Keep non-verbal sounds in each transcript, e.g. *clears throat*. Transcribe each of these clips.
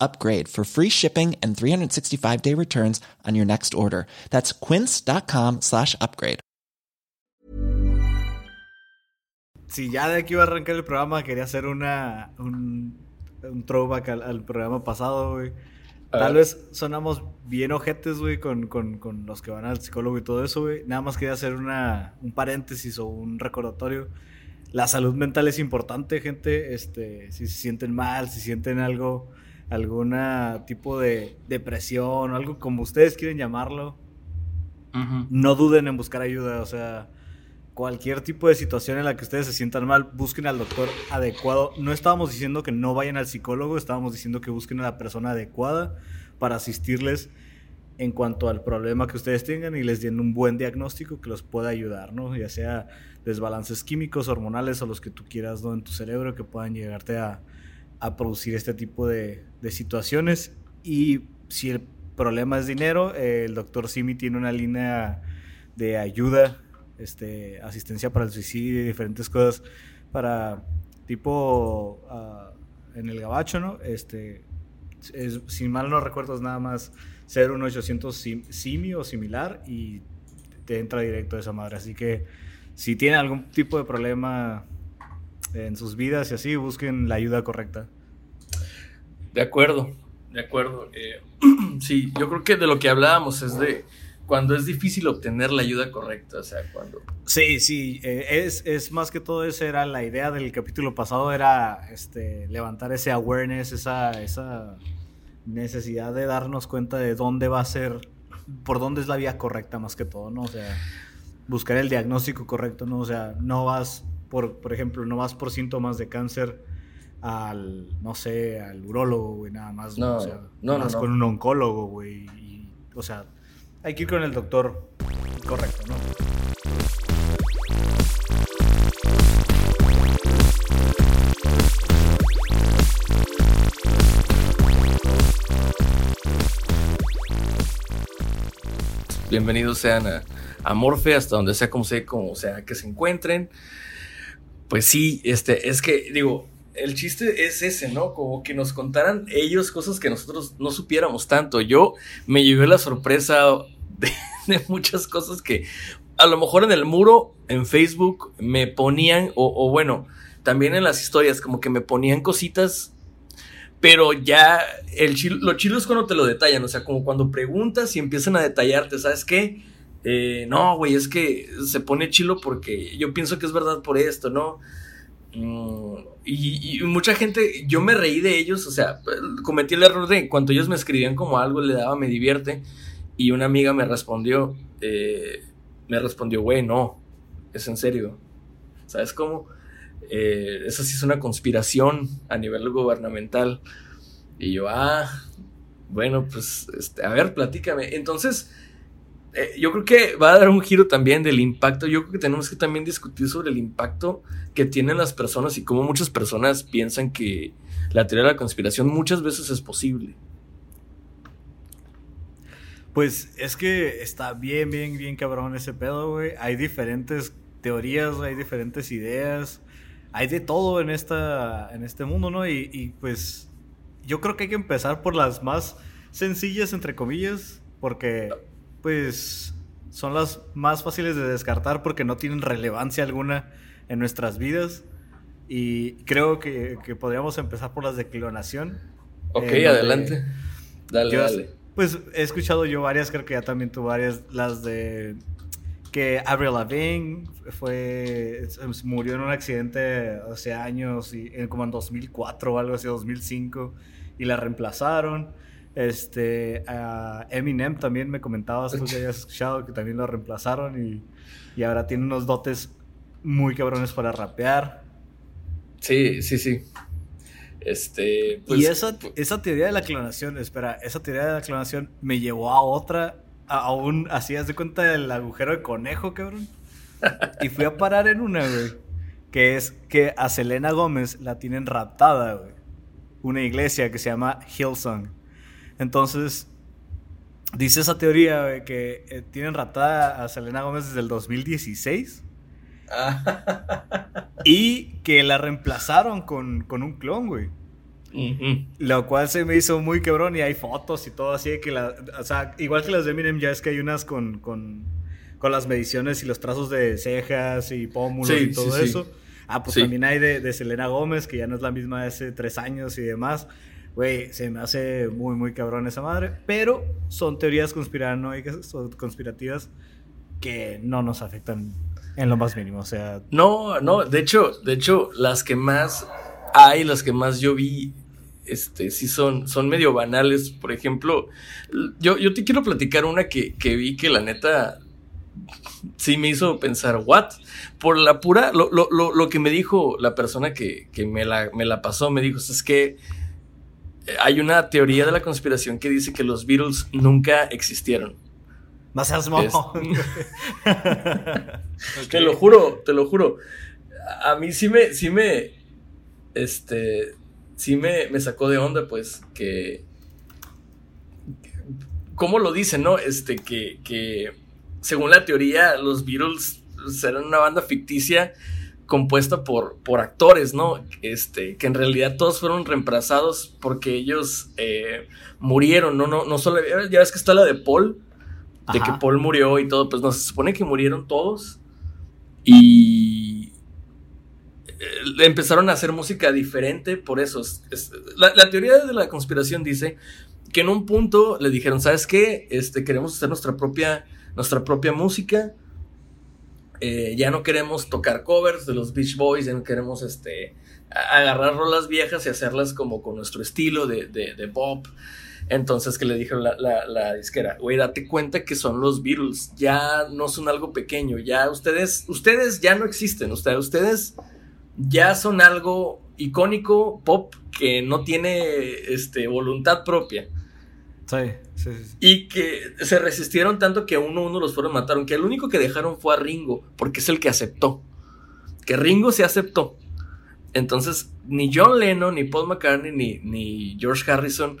upgrade for free shipping and 365 day returns on your next order. That's quince.com slash upgrade. Si ya de aquí va a arrancar el programa, quería hacer una, un, un throwback al, al programa pasado, güey. Tal vez sonamos bien ojetes, güey, con, con, con los que van al psicólogo y todo eso, güey. Nada más quería hacer una, un paréntesis o un recordatorio la salud mental es importante, gente. Este, si se sienten mal, si sienten algo, alguna tipo de depresión o algo como ustedes quieren llamarlo, no duden en buscar ayuda. O sea, cualquier tipo de situación en la que ustedes se sientan mal, busquen al doctor adecuado. No estábamos diciendo que no vayan al psicólogo, estábamos diciendo que busquen a la persona adecuada para asistirles en cuanto al problema que ustedes tengan y les den un buen diagnóstico que los pueda ayudar, ¿no? Ya sea desbalances químicos, hormonales o los que tú quieras, ¿no? En tu cerebro que puedan llegarte a, a producir este tipo de, de, situaciones. Y si el problema es dinero, eh, el doctor Simi tiene una línea de ayuda, este, asistencia para el suicidio y diferentes cosas para tipo uh, en el gabacho, ¿no? Este, es, si mal no recuerdo, es nada más ser un 800 Simi o similar y te entra directo esa madre. Así que si tienen algún tipo de problema en sus vidas y así, busquen la ayuda correcta. De acuerdo, de acuerdo. Eh, *clears throat* sí, yo creo que de lo que hablábamos es de cuando es difícil obtener la ayuda correcta, o sea, cuando... Sí, sí, eh, es, es, más que todo esa era la idea del capítulo pasado, era este, levantar ese awareness, esa, esa necesidad de darnos cuenta de dónde va a ser, por dónde es la vía correcta más que todo, ¿no? O sea, buscar el diagnóstico correcto, ¿no? O sea, no vas, por, por ejemplo, no vas por síntomas de cáncer al, no sé, al urólogo, güey, nada más, no, o sea, no, más no, con un oncólogo, güey, o sea, hay que ir con el doctor correcto, ¿no? bienvenidos sean a, a, Morfe, hasta donde sea como sea, como sea que se encuentren. Pues sí, este, es que, digo, el chiste es ese, ¿no? Como que nos contaran ellos cosas que nosotros no supiéramos tanto. Yo me llevé la sorpresa *laughs* de, muchas cosas que a lo mejor en el muro, en Facebook, me ponían, o, o bueno, también en las historias, como que me ponían cositas pero ya el chilo, lo chilo es cuando te lo detallan, o sea, como cuando preguntas y empiezan a detallarte, ¿sabes qué? Eh, no, güey, es que se pone chilo porque yo pienso que es verdad por esto, ¿no? Mm, y, mucha gente, yo me reí de ellos, o sea, cometí el error de cuando ellos me escribían como algo, le daba, me divierte, y una amiga me respondió, eh, me respondió, güey, no, es en serio, ¿sabes cómo? eh, esa sí es una conspiración a nivel gubernamental. Y yo, ah, bueno, pues, este, a ver, platícame. Entonces, eh, yo creo que va a dar un giro también del impacto. Yo creo que tenemos que también discutir sobre el impacto que tienen las personas y cómo muchas personas piensan que la teoría de la conspiración muchas veces es posible. Pues es que está bien, bien, bien cabrón ese pedo, güey. Hay diferentes teorías, hay diferentes ideas. Hay de todo en, esta, en este mundo, ¿no? Y, y pues yo creo que hay que empezar por las más sencillas, entre comillas, porque pues son las más fáciles de descartar porque no tienen relevancia alguna en nuestras vidas. Y creo que, que podríamos empezar por las de clonación. Ok, adelante. Dale, dale. Pues he escuchado yo varias, creo que ya también tú varias, las de que Avril Lavigne fue murió en un accidente hace años y como en 2004 o algo así 2005 y la reemplazaron este Eminem también me comentabas tú que habías escuchado que también lo reemplazaron y, y ahora tiene unos dotes muy cabrones para rapear sí sí sí este, pues, y esa, esa teoría de la clonación, espera, esa teoría de la clonación me llevó a otra, a, un, así, haz de cuenta del agujero de conejo, cabrón. y fui a parar en una, güey, que es que a Selena Gómez la tienen raptada, güey. Una iglesia que se llama Hillsong. Entonces, dice esa teoría, güey, que eh, tienen raptada a Selena Gómez desde el 2016. *laughs* y que la reemplazaron con, un clon, güey. Lo cual se me hizo muy quebrón y hay fotos y todo así de que la, o sea, igual que las de Eminem ya es que hay unas con, con, las mediciones y los trazos de cejas y pómulos y todo eso. Ah, pues también hay de, Selena Gómez, que ya no es la misma de hace tres años y demás. Güey, se me hace muy, muy cabrón esa madre. Pero son teorías conspiranoicas, conspirativas que no nos afectan en lo más mínimo, o sea. No, no, de hecho, de hecho, las que más hay, las que más yo vi, este, sí son, son medio banales. Por ejemplo, yo, yo te quiero platicar una que, que vi que la neta sí me hizo pensar, ¿what? Por la pura, lo, lo, lo, lo que me dijo la persona que, que me, la, me la pasó, me dijo, es que hay una teoría de la conspiración que dice que los Beatles nunca existieron. No seas *laughs* Te lo juro, te lo juro. A mí sí me, sí me, este, sí me, me sacó de onda, pues, que, ¿cómo lo dicen, no? Este, que, que, según la teoría, los Beatles serán una banda ficticia compuesta por, por actores, ¿no? Este, que en realidad todos fueron reemplazados porque ellos eh, murieron, ¿no? No, no solo, ya ves que está la de Paul, de que Paul murió y todo, pues no, se supone que murieron todos y eh, empezaron a hacer música diferente por eso. la, teoría de la conspiración dice que en un punto le dijeron, ¿sabes qué? Este, queremos hacer nuestra propia, nuestra propia música. Eh, ya no queremos tocar covers de los Beach Boys, ya no queremos este, agarrar rolas viejas y hacerlas como con nuestro estilo de, de, de pop. Entonces que le dijeron la, la, disquera, güey, date cuenta que son los Beatles, ya no son algo pequeño, ya ustedes, ustedes ya no existen, ustedes, ustedes ya son algo icónico, pop, que no tiene este, voluntad propia. Sí, sí, sí. Y que se resistieron tanto que uno a uno los fueron mataron, que el único que dejaron fue a Ringo, porque es el que aceptó. Que Ringo se aceptó. Entonces, ni John Lennon, ni Paul McCartney, ni, George Harrison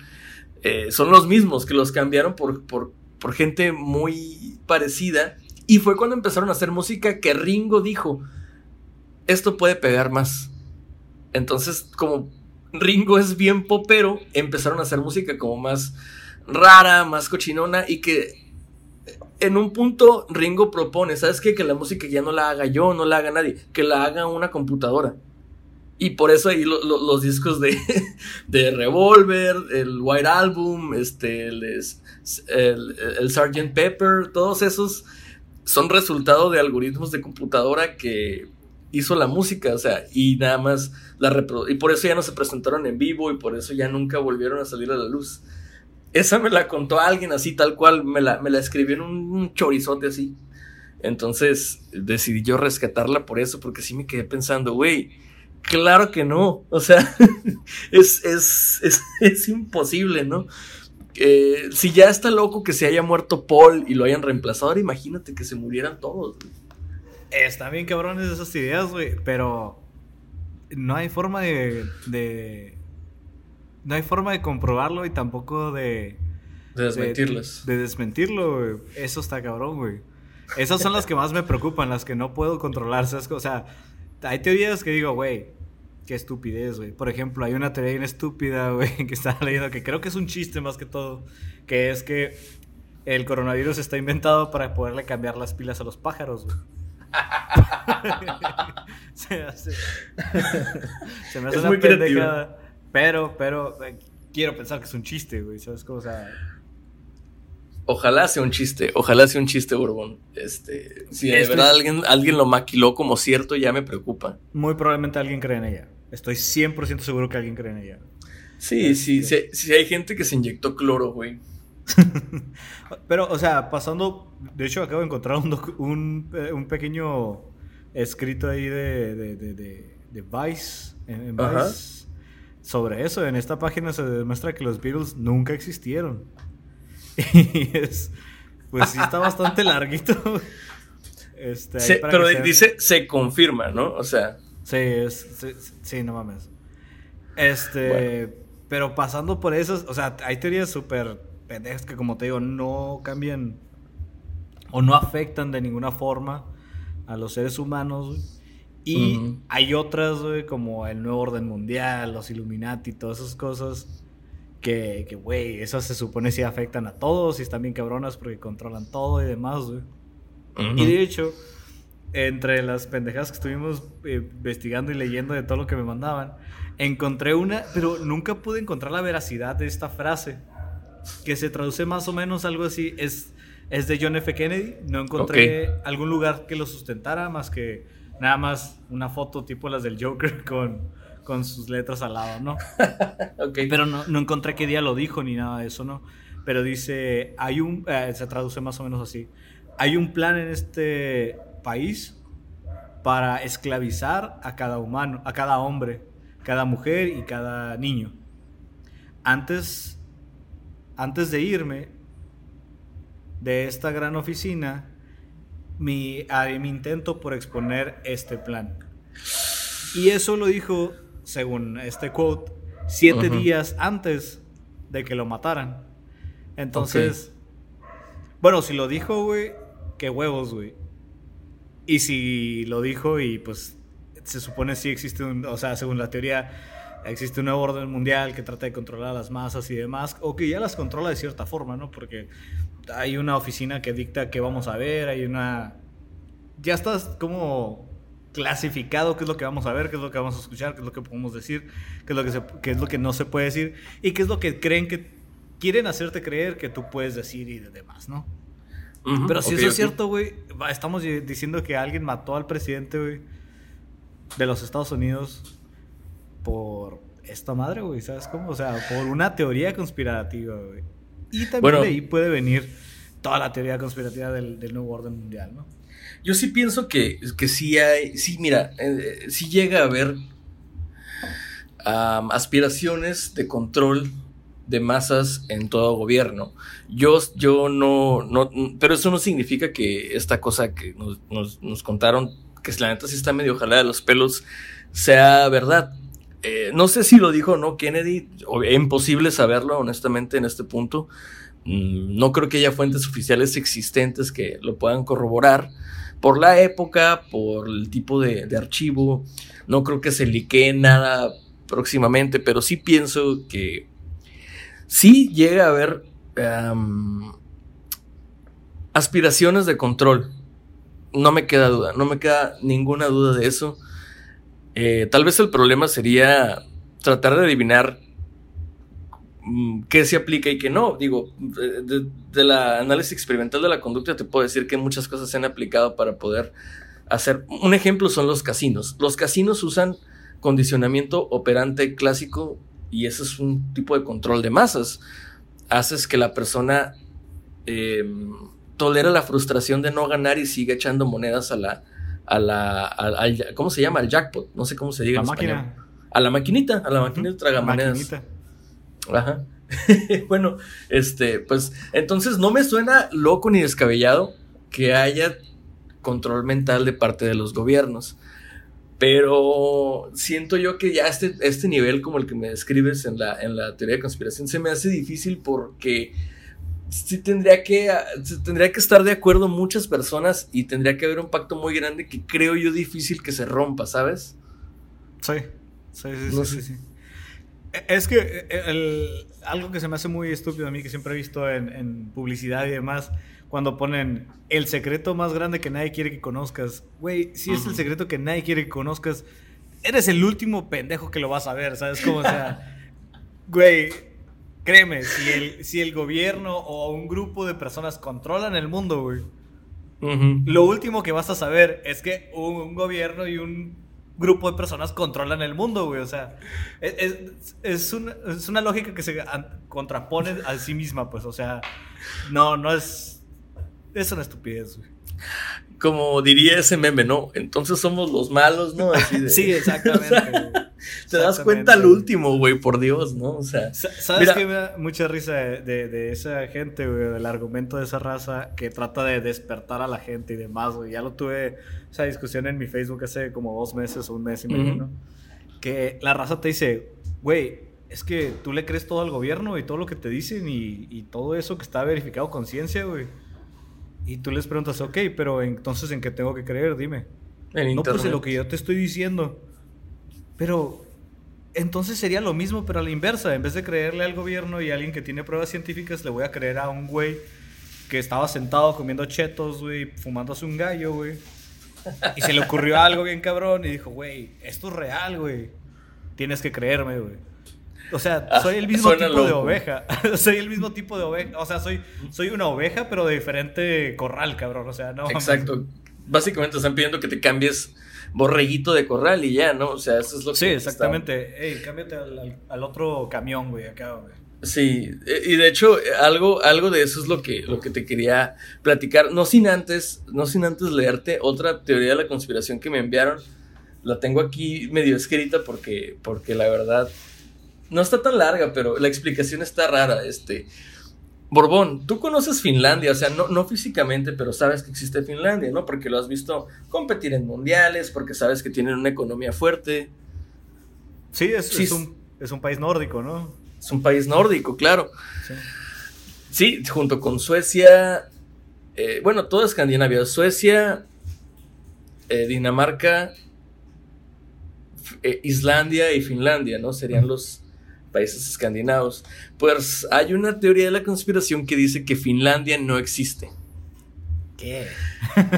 eh, son los mismos que los cambiaron por, por gente muy parecida. Y fue cuando empezaron a hacer música que Ringo dijo, esto puede pegar más. Entonces, como Ringo es bien popero, empezaron a hacer música como más rara, más cochinona y que en un punto Ringo propone, ¿sabes qué? Que la música ya no la haga yo, no la haga nadie, que la haga una computadora. Y por eso ahí los discos de, *laughs* de Revolver, el White Album, este, el, el, el Sgt. Pepper, todos esos son resultado de algoritmos de computadora que hizo la música, o sea, y nada más la y por eso ya no se presentaron en vivo y por eso ya nunca volvieron a salir a la luz. Esa me la contó alguien así, tal cual, me la, me la escribió en un chorizote así. Entonces decidí yo rescatarla por eso, porque sí me quedé pensando, güey, Claro que no, o sea, *laughs* es, es, imposible, ¿no? si ya está loco que se haya muerto Paul y lo hayan reemplazado, ahora imagínate que se murieran todos. Están bien cabrones esas ideas, güey, pero no hay forma de no hay forma de comprobarlo y tampoco de... De desmentirlas. De, desmentirlo, güey. Eso está cabrón, güey. Esas son las que más me preocupan, las que no puedo controlar. O sea, hay teorías que digo, güey, qué estupidez, güey. Por ejemplo, hay una teoría bien estúpida, *laughs* güey, que estaba leyendo que creo que es un chiste más que todo, que es que el coronavirus está inventado para poderle cambiar las pilas a los pájaros, güey. *laughs* *laughs* se, hace, se me hace una pendejada. Pero, pero, eh, quiero pensar que es un chiste, güey. ¿Sabes cómo? O sea. Ojalá sea un chiste, ojalá sea un chiste, Borbón. Este, si de verdad alguien, alguien lo maquiló como cierto, ya me preocupa. Muy probablemente alguien cree en ella. Estoy 100% seguro que alguien cree en ella. Sí, sí, sí, sí, hay gente que se inyectó cloro, güey. *laughs* Pero, o sea, pasando. De hecho, acabo de encontrar un, eh, un, pequeño escrito ahí de, de, de, de Vice. En, Vice sobre eso. En esta página se demuestra que los Beatles nunca existieron. *laughs* Y es. Pues sí, está bastante larguito. Este, pero dice, se confirma, ¿no? O sea. Sí, es, sí, no mames. Este. Pero pasando por eso, o sea, hay teorías súper pendejas que, como te digo, no cambian o no afectan de ninguna forma a los seres humanos. Y hay otras, como el nuevo orden mundial, los Illuminati, todas esas cosas. Que, güey, esas se supone si afectan a todos y están bien cabronas porque controlan todo y demás, güey. Y de hecho, entre las pendejas que estuvimos eh, investigando y leyendo de todo lo que me mandaban, encontré una, pero nunca pude encontrar la veracidad de esta frase, que se traduce más o menos algo así, es, es de John F. Kennedy, no encontré algún lugar que lo sustentara más que nada más una foto tipo las del Joker *laughs* con, con sus letras al lado, ¿no? *laughs* Pero no, no, encontré qué día lo dijo ni nada de eso, ¿no? Pero dice, hay un, eh, se traduce más o menos así, hay un plan en este país para esclavizar a cada humano, a cada hombre, cada mujer y cada niño. Antes, antes de irme de esta gran oficina, mi, mi intento por exponer este plan. Y eso lo dijo, según este quote, siete días antes de que lo mataran. Entonces, bueno, si lo dijo, güey, qué huevos, güey. Y si lo dijo y pues se supone sí existe un, o sea, según la teoría, existe un nuevo orden mundial que trata de controlar a las masas y demás, o que ya las controla de cierta forma, ¿no? Porque hay una oficina que dicta qué vamos a ver, hay una... Ya estás como clasificado qué es lo que vamos a ver, qué es lo que vamos a escuchar, qué es lo que podemos decir, qué es lo que, qué es lo que no se puede decir y qué es lo que creen que quieren hacerte creer que tú puedes decir y demás, ¿no? Pero si eso es cierto, güey, estamos diciendo que alguien mató al presidente, güey, de los Estados Unidos por esta madre, güey, ¿sabes cómo? O sea, por una teoría conspirativa, güey. Y también de ahí puede venir toda la teoría conspirativa del, nuevo orden mundial, ¿no? Yo sí pienso que, que sí hay, sí, mira, eh, sí llega a haber aspiraciones de control de masas en todo gobierno. Yo, yo no, no, pero eso no significa que esta cosa que nos, nos, contaron, que la neta sí está medio jalada de los pelos, sea verdad. Eh, no sé si lo dijo o no Kennedy, es imposible saberlo honestamente en este punto. Mm, no creo que haya fuentes oficiales existentes que lo puedan corroborar. Por la época, por el tipo de, archivo, no creo que se liquee nada próximamente, pero sí pienso que sí llega a haber aspiraciones de control. No me queda duda, no me queda ninguna duda de eso. Eh, tal vez el problema sería tratar de adivinar mm, qué se aplica y qué no. Digo, de, la análisis experimental de la conducta te puedo decir que muchas cosas se han aplicado para poder hacer. Un ejemplo son los casinos. Los casinos usan condicionamiento operante clásico y eso es un tipo de control de masas. Haces que la persona eh, tolera la frustración de no ganar y siga echando monedas a la, a la, al, ¿cómo se llama? Al jackpot, no sé cómo se diga. La máquina. A la maquinita, a la maquinita de tragamonedas. Ajá. *laughs* bueno, este, pues entonces no me suena loco ni descabellado que haya control mental de parte de los gobiernos. Pero siento yo que ya este, este nivel como el que me describes en la, en la teoría de conspiración se me hace difícil porque sí tendría que, tendría que estar de acuerdo muchas personas y tendría que haber un pacto muy grande que creo yo difícil que se rompa, ¿sabes? Sí, sí, sí, sí, sí, Es que eh, el, algo que se me hace muy estúpido a mí, que siempre he visto en, en, publicidad y demás, cuando ponen el secreto más grande que nadie quiere que conozcas. Güey, si es el secreto que nadie quiere que conozcas, eres el último pendejo que lo vas a ver, ¿sabes? Como, o sea, *laughs* güey, créeme, si el, si el gobierno o un grupo de personas controlan el mundo, güey, lo último que vas a saber es que un, gobierno y un grupo de personas controlan el mundo, güey. O sea, es, es, una, es, una, lógica que se contrapone a sí misma, pues. O sea, no, no es. Es una estupidez, güey como diría ese meme, ¿no? Entonces somos los malos, ¿no? *laughs* sí, exactamente. *laughs* Te das cuenta al último, güey, por Dios, ¿no? O sea. ¿Sabes qué me da mucha risa de, esa gente, güey? Del argumento de esa raza que trata de despertar a la gente y demás, güey. Ya lo tuve esa discusión en mi Facebook hace como dos meses o un mes y medio, ¿no? Que la raza te dice, güey, es que tú le crees todo al gobierno y todo lo que te dicen y, y todo eso que está verificado con ciencia, güey. Y tú les preguntas, ok, pero entonces ¿en qué tengo que creer? Dime. no, pues en lo que yo te estoy diciendo. Pero entonces sería lo mismo, pero a la inversa. En vez de creerle al gobierno y a alguien que tiene pruebas científicas, le voy a creer a un güey que estaba sentado comiendo chetos, güey, fumándose un gallo, güey. Y se le ocurrió algo bien cabrón y dijo, güey, esto es real, güey. Tienes que creerme, güey. O sea, soy el mismo *laughs* tipo de oveja. *laughs* soy el mismo tipo de oveja. O sea, soy, soy una oveja, pero de diferente corral, cabrón. O sea, no. Exacto. Básicamente están pidiendo que te cambies borreguito de corral y ya, ¿no? O sea, eso es lo que. Sí, exactamente. Ey, cámbiate al, otro camión, güey, acá, güey. Sí, e, y de hecho, algo, algo de eso es lo que, lo que te quería platicar. No sin antes, no sin antes leerte otra teoría de la conspiración que me enviaron. La tengo aquí medio escrita porque, porque la verdad no está tan larga, pero la explicación está rara. Este. Borbón, tú conoces Finlandia, o sea, no, no físicamente, pero sabes que existe Finlandia, ¿no? Porque lo has visto competir en mundiales, porque sabes que tienen una economía fuerte. Sí, es, es, un, es un, país nórdico, ¿no? Es un país nórdico, claro. Sí, junto con Suecia, eh, bueno, toda Escandinavia, Suecia, eh, Dinamarca, eh, Islandia y Finlandia, ¿no? Serían los, países escandinavos, pues hay una teoría de la conspiración que dice que Finlandia no existe. ¿Qué?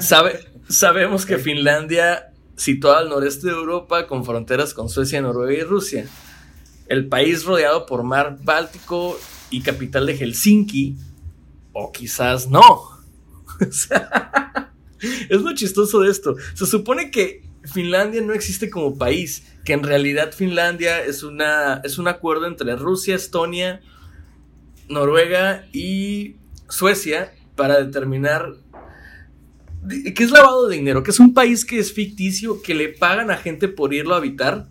Sabe, sabemos que Finlandia, situada al noreste de Europa, con fronteras con Suecia, Noruega y Rusia, el país rodeado por mar Báltico y capital de Helsinki, o quizás no. *laughs* *laughs* es lo chistoso de esto. Se supone que Finlandia no existe como país, que en realidad Finlandia es, una, es un acuerdo entre Rusia, Estonia, Noruega y Suecia para determinar qué es lavado de dinero, que es un país que es ficticio, que le pagan a gente por irlo a habitar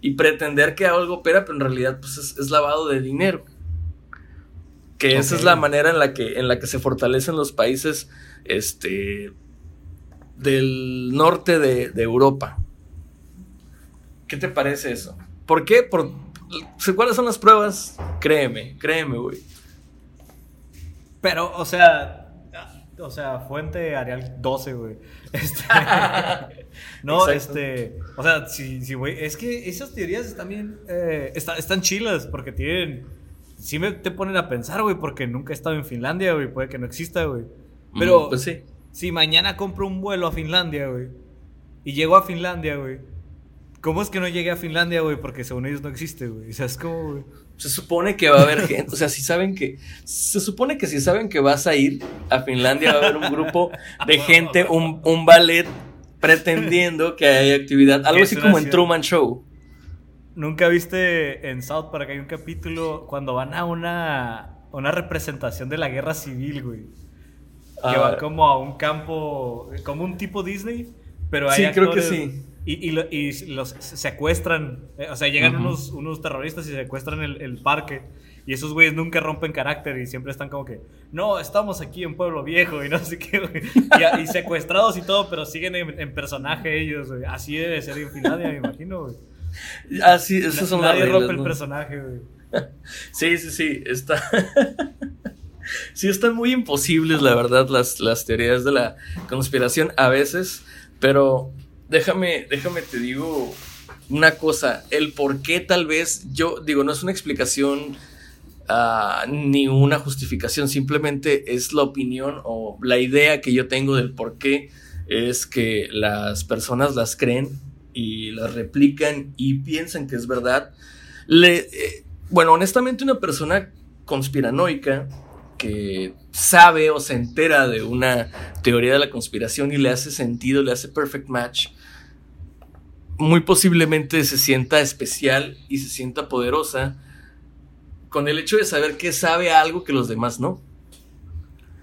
y pretender que algo opera, pero en realidad pues, es, lavado de dinero. Que esa es la manera en la que, en la que se fortalecen los países este, del norte de, Europa. ¿Qué te parece eso? ¿Por qué? Por, ¿Cuáles son las pruebas? Créeme, créeme, güey. Pero, o sea, o sea, fuente Arial 12, güey. *laughs* Este, *laughs* no, este, o sea, sí, sí, güey, es que esas teorías también eh, están chilas porque tienen, sí me te ponen a pensar, güey, porque nunca he estado en Finlandia, güey, puede que no exista, güey. Pero, pues sí si mañana compro un vuelo a Finlandia, güey, y llego a Finlandia, güey, ¿cómo es que no llegué a Finlandia, güey? Porque según ellos no existe, güey. O sea, es como, güey. Se supone que va a haber gente, o sea, si saben que, se supone que si saben que vas a ir a Finlandia va a haber un grupo de gente, un, un ballet pretendiendo que hay actividad, algo así como en Truman Show. ¿Nunca viste en South Park hay un capítulo cuando van a una, una representación de la guerra civil, güey? Que va como a un campo, como un tipo Disney, pero hay sí, creo que sí. Y, los secuestran, eh, o sea, llegan unos, unos terroristas y secuestran el, el parque. Y esos güeyes nunca rompen carácter y siempre están como que, no, estamos aquí en Pueblo Viejo y no sé qué, güey. Y, secuestrados y todo, pero siguen en, personaje ellos, güey. Así debe ser en Finlandia, me imagino, güey. Así, eso son Nadie rompe el personaje, güey. *laughs* Sí, sí, sí, está... *laughs* sí, están muy imposibles, la verdad, las, las teorías de la conspiración a veces, pero déjame, déjame te digo una cosa, el por qué tal vez, yo digo, no es una explicación Ah, ni una justificación, simplemente es la opinión o la idea que yo tengo del por qué es que las personas las creen y las replican y piensan que es verdad. Le, eh, bueno, honestamente una persona conspiranoica que sabe o se entera de una teoría de la conspiración y le hace sentido, le hace perfect match, muy posiblemente se sienta especial y se sienta poderosa con el hecho de saber que sabe algo que los demás no.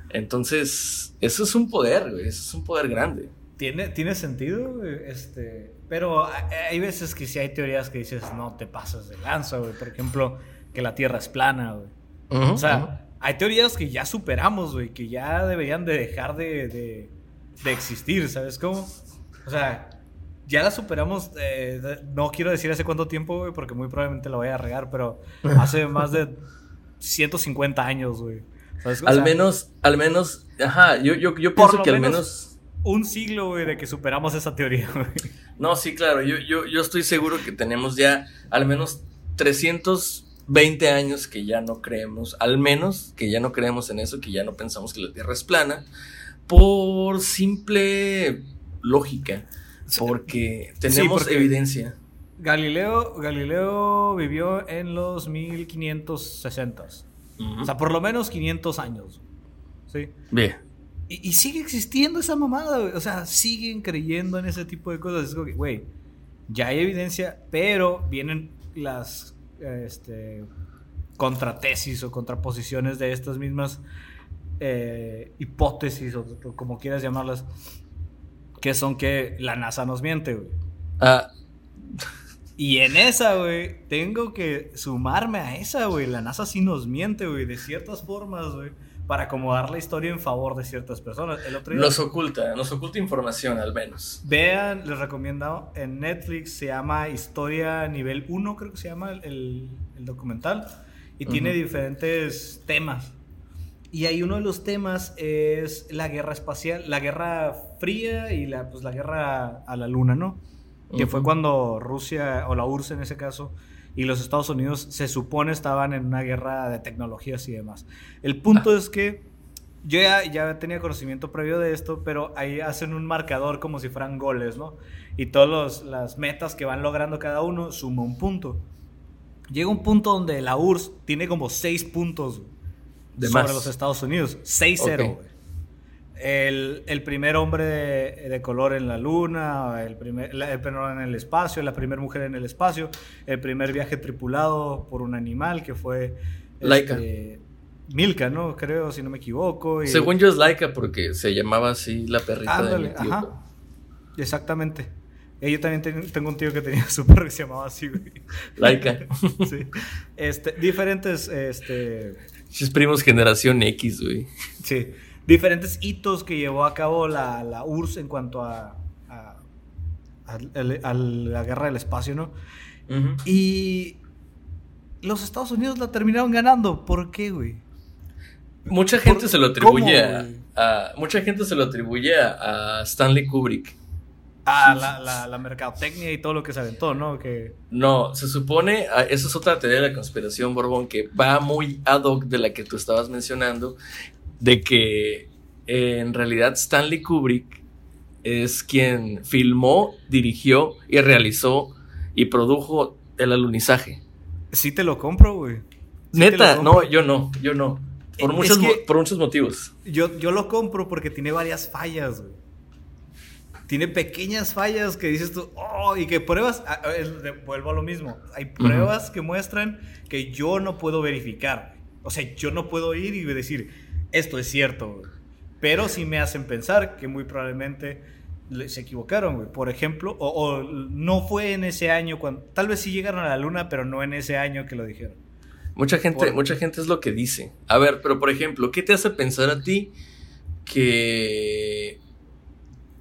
Entonces, eso es un poder, güey, eso es un poder grande. Tiene, tiene sentido, este, pero hay veces que sí hay teorías que dices, no te pasas de lanza, güey. Por ejemplo, que la Tierra es plana, güey. o sea, hay teorías que ya superamos, güey, que ya deberían de dejar de, de, de existir, ¿sabes cómo? O sea, ya la superamos, eh, no quiero decir hace cuánto tiempo, güey, porque muy probablemente la voy a regar, pero *laughs* hace más de 150 años, güey. Al menos, al menos, ajá, yo, yo, yo pienso que al menos... Un siglo, güey, de que superamos esa teoría, *laughs* güey. No, sí, claro, yo, yo, yo estoy seguro que tenemos ya al menos 320 años que ya no creemos, al menos que ya no creemos en eso, que ya no pensamos que la Tierra es plana, por simple lógica. Porque tenemos evidencia. Galileo, Galileo vivió en los 1560. O sea, por lo menos 500 años. ¿Sí? Bien. Y, sigue existiendo esa mamada, O sea, siguen creyendo en ese tipo de cosas. Es como que, güey, ya hay evidencia, pero vienen las este, contratesis o contraposiciones de estas mismas eh, hipótesis, o como quieras llamarlas, que son que la NASA nos miente, güey. Ah. *laughs* Y en esa, güey, tengo que sumarme a esa, güey. La NASA sí nos miente, güey, de ciertas formas, güey, para acomodar la historia en favor de ciertas personas. El otro Nos oculta, nos oculta información al menos. Vean, les recomiendo en Netflix, se llama Historia Nivel 1, creo que se llama el, documental, y tiene diferentes temas. Y ahí uno de los temas es la guerra espacial, la guerra fría y la, pues, la guerra a la luna, ¿no? Que fue cuando Rusia, o la URSS en ese caso, y los Estados Unidos se supone estaban en una guerra de tecnologías y demás. El punto es que yo ya, ya tenía conocimiento previo de esto, pero ahí hacen un marcador como si fueran goles, ¿no? Y todas las metas que van logrando cada uno suma un punto. Llega un punto donde la URSS tiene como seis puntos sobre los Estados Unidos. 6-0, el, el, primer hombre de, color en la luna, el primer, el en el espacio, la primera mujer en el espacio, el primer viaje tripulado por un animal que fue... Laika. Este, Milka, ¿no? Creo, si no me equivoco. Según yo es Laika porque se llamaba así la perrita de mi tío. Exactamente. Eh, yo también tengo un tío que tenía *laughs* su perro que se llamaba así, güey. Laika. *laughs* sí. Este, diferentes, este es primos generación X, güey. Sí. Diferentes hitos que llevó a cabo la, la URSS en cuanto a, a, la guerra del espacio, ¿no? Y los Estados Unidos la terminaron ganando. ¿Por qué, güey? Mucha gente se lo atribuye a, Mucha gente se lo atribuye a Stanley Kubrick. Ah, la, la, la, mercadotecnia y todo lo que se aventó, ¿no? Que... No, se supone, ah, esa es otra teoría de la conspiración, Borbón, que va muy ad hoc de la que tú estabas mencionando, de que eh, en realidad Stanley Kubrick es quien filmó, dirigió y realizó y produjo el alunizaje. Sí te lo compro, güey. Neta, no, yo no, yo no. Por, muchos, por muchos motivos. Yo, yo lo compro porque tiene varias fallas, güey tiene pequeñas fallas que dices tú, oh, y que pruebas, vuelvo a lo mismo, hay pruebas que muestran que yo no puedo verificar. O sea, yo no puedo ir y decir, esto es cierto, pero sí me hacen pensar que muy probablemente se equivocaron, güey. Por ejemplo, o, no fue en ese año cuando. Tal vez sí llegaron a la luna, pero no en ese año que lo dijeron. Mucha gente, mucha gente es lo que dice. A ver, pero por ejemplo, ¿qué te hace pensar a ti que.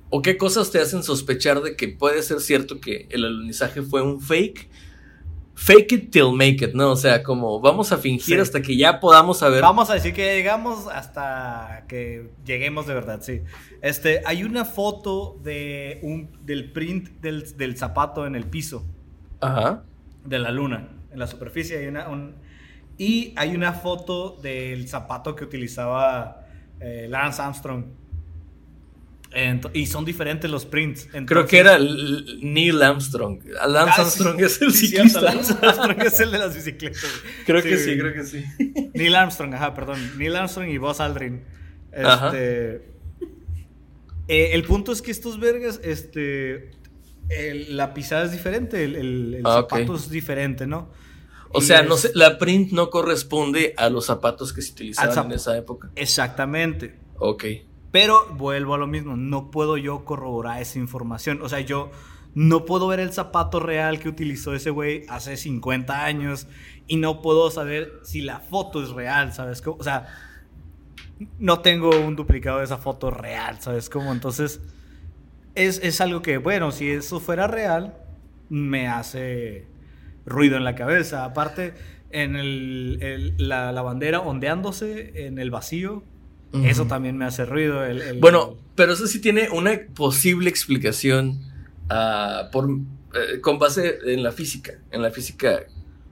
¿O qué cosas te hacen sospechar de que puede ser cierto que el alunizaje fue un fake? Fake it till make it, ¿no? O sea, como vamos a fingir hasta que ya podamos saber. Vamos a decir que llegamos hasta que lleguemos de verdad, sí. Este, hay una foto de un, del print del, zapato en el piso. Ajá. De la luna. En la superficie hay una. y hay una foto del zapato que utilizaba eh, Lance Armstrong y son diferentes los prints. Creo que era Neil Armstrong. Lance ah, Armstrong es el ciclista. Lance Armstrong es el de las bicicletas. Creo que sí, creo que sí. Neil Armstrong, ajá, perdón. Neil Armstrong y Buzz Aldrin. Este. Eh, el punto es que estos vergas, este. la pisada es diferente, el, ah, zapato es diferente, ¿no? O sea, no sé, la print no corresponde a los zapatos que se utilizaban en esa época. Exactamente. Ok. Pero vuelvo a lo mismo, no puedo yo corroborar esa información. O sea, yo no puedo ver el zapato real que utilizó ese güey hace 50 años y no puedo saber si la foto es real, ¿sabes? O sea, no tengo un duplicado de esa foto real, ¿sabes cómo? Entonces, es, algo que, bueno, si eso fuera real, me hace ruido en la cabeza. Aparte, en la, la bandera ondeándose en el vacío, eso también me hace ruido. bueno, pero eso sí tiene una posible explicación ah, por, eh, con base en la física, en la física,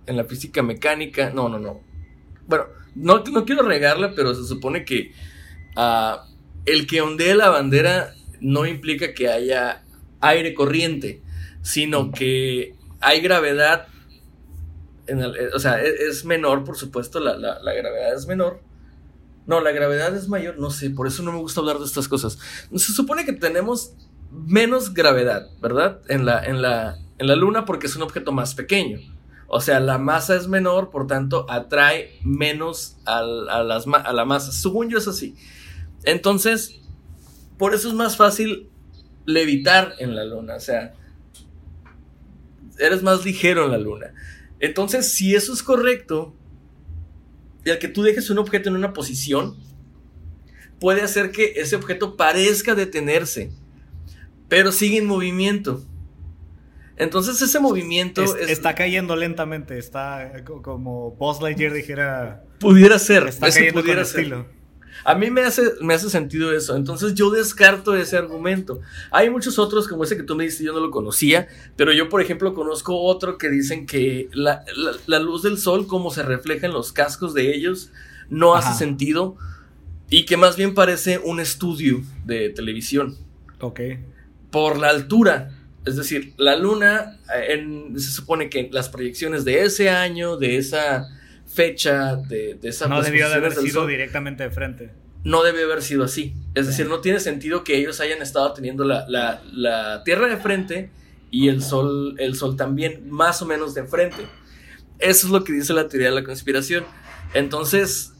en la física mecánica. No, no, no. Bueno, no, no quiero regarla, pero se supone que ah, el que ondee la bandera no implica que haya aire corriente, sino que hay gravedad. En el, o sea, e, es, menor, por supuesto, la, la gravedad es menor no, la gravedad es mayor, no sé, por eso no me gusta hablar de estas cosas. Se supone que tenemos menos gravedad, ¿verdad? En la, en la, en la Luna porque es un objeto más pequeño. O sea, la masa es menor, por tanto, atrae menos a, a la masa. Según yo es así. Entonces, por eso es más fácil levitar en la Luna. O sea, eres más ligero en la Luna. Entonces, si eso es correcto, y al que tú dejes un objeto en una posición, puede hacer que ese objeto parezca detenerse, pero sigue en movimiento. Entonces ese movimiento está cayendo lentamente, está como Buzz Lightyear dijera. Pudiera ser, está cayendo pudiera Estilo. A mí me hace, me hace sentido eso. Entonces yo descarto ese argumento. Hay muchos otros como ese que tú me dices, yo no lo conocía, pero yo por ejemplo conozco otro que dicen que la, luz del sol, como se refleja en los cascos de ellos, no hace sentido y que más bien parece un estudio de televisión. Ok. Por la altura. Es decir, la luna, en, se supone que las proyecciones de ese año, de esa fecha de, de esa No debió de haber sido directamente de frente. No debe haber sido así. Es decir, no tiene sentido que ellos hayan estado teniendo la, la, Tierra de frente y el sol, el sol también más o menos de frente. Eso es lo que dice la teoría de la conspiración. Entonces,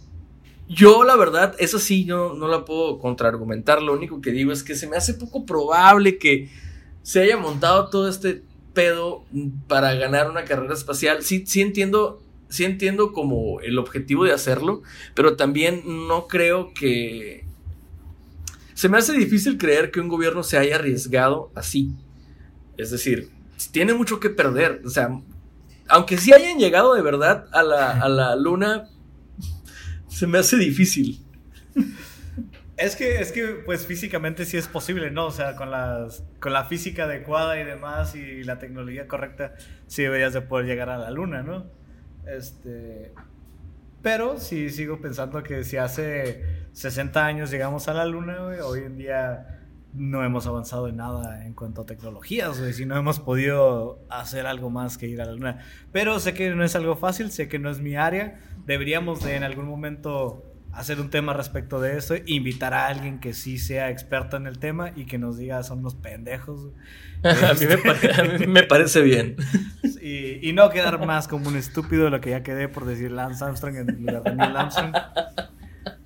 yo la verdad, eso sí, yo no la puedo contraargumentar. Lo único que digo es que se me hace poco probable que se haya montado todo este pedo para ganar una carrera espacial. Sí, sí entiendo sí entiendo como el objetivo de hacerlo, pero también no creo que... Se me hace difícil creer que un gobierno se haya arriesgado así. Es decir, tiene mucho que perder. O sea, aunque sí hayan llegado de verdad a la, a la luna, se me hace difícil. Es que, es que, pues físicamente sí es posible, ¿no? O sea, con, las, con la física adecuada y demás y la tecnología correcta, sí deberías de poder llegar a la luna, ¿no? Este, pero sí sigo pensando que si hace 60 años llegamos a la luna, hoy en día no hemos avanzado en nada en cuanto a tecnologías, si no hemos podido hacer algo más que ir a la luna. Pero sé que no es algo fácil, sé que no es mi área, deberíamos de en algún momento hacer un tema respecto de eso, invitar a alguien que sí sea experto en el tema y que nos diga son unos pendejos. *laughs* a, mí me *laughs* parece bien. Y, no quedar más como un estúpido de lo que ya quedé por decir Lance Armstrong en lugar de Neil Armstrong.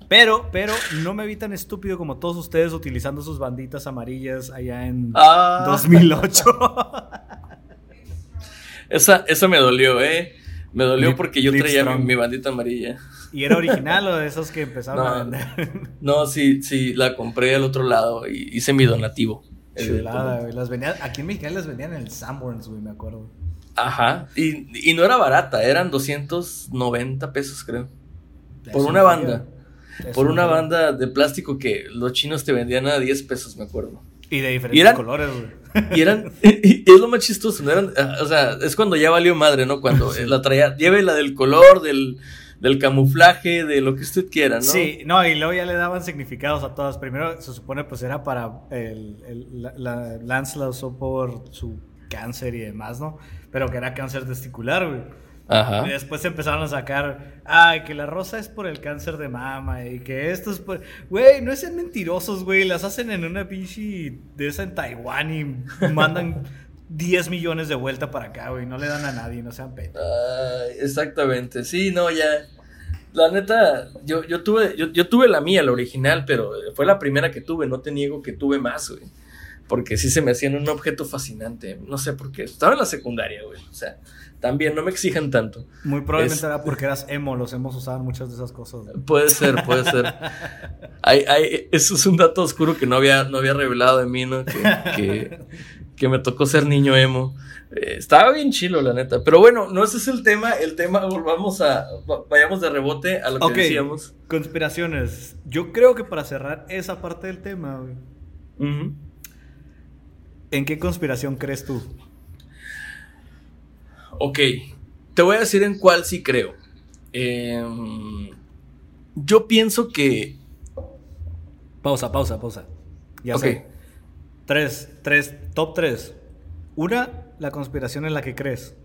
Pero, pero no me vi tan estúpido como todos ustedes utilizando sus banditas amarillas allá en Ah. 2008. Esa, esa me dolió, ¿eh? Me dolió porque yo traía mi bandita amarilla. *laughs* ¿Y era original o de esos que empezaron No. a vender? *laughs* No, sí, sí, la compré al otro lado y hice mi donativo. Chulada, güey. Las vendían, aquí en Mexicali las vendían en el Sanborns, güey, me acuerdo. Ajá. Y, y no era barata, eran 290 pesos, creo. Por una banda. Por una banda de plástico que los chinos te vendían a 10 pesos, me acuerdo. Y de diferentes Y eran- colores, güey. *laughs* Y eran, y, y es lo más chistoso, ¿no? Eran, ah, o sea, es cuando ya valió madre, ¿no? Cuando la traía, lleve la del color, del, del camuflaje, de lo que usted quiera, ¿no? Sí, no, y luego ya le daban significados a todas. Primero se supone pues era para el, el- la, la- Lance la usó por su cáncer y demás, ¿no? Pero que era cáncer testicular, güey. Ajá. Y después empezaron a sacar, ay, que la rosa es por el cáncer de mama y que esto es por... Güey, no sean mentirosos, güey. Las hacen en una pinche de esa en Taiwán y mandan 10 millones de vuelta para acá, güey. No le dan a nadie, no sean pedos. Ay, exactamente, sí, no, ya. La neta, yo, yo tuve, yo, yo tuve la mía, la original, pero fue la primera que tuve, no te niego que tuve más, güey. Porque sí se me hacían un objeto fascinante. No sé por qué. Estaba en la secundaria, güey. O sea, también no me exijan tanto. Muy probablemente Es- era porque eras emo, los emos usaban muchas de esas cosas. güey. Puede ser, puede ser. *laughs* Hay, hay- eso es un dato oscuro que no había, no había revelado de mí, ¿no? Que, que, *laughs* que me tocó ser niño emo. Eh, estaba bien chilo, la neta. Pero bueno, no ese es el tema. El tema, volvamos a. va- Vayamos de rebote a lo que decíamos. conspiraciones. Yo creo que para cerrar esa parte del tema, güey. ¿en qué conspiración crees tú? Ok, te voy a decir en cuál sí creo. Em, yo pienso que. Pausa, pausa, pausa. Ya Ok. sé. Tres, tres, top tres. Una, la conspiración en la que crees.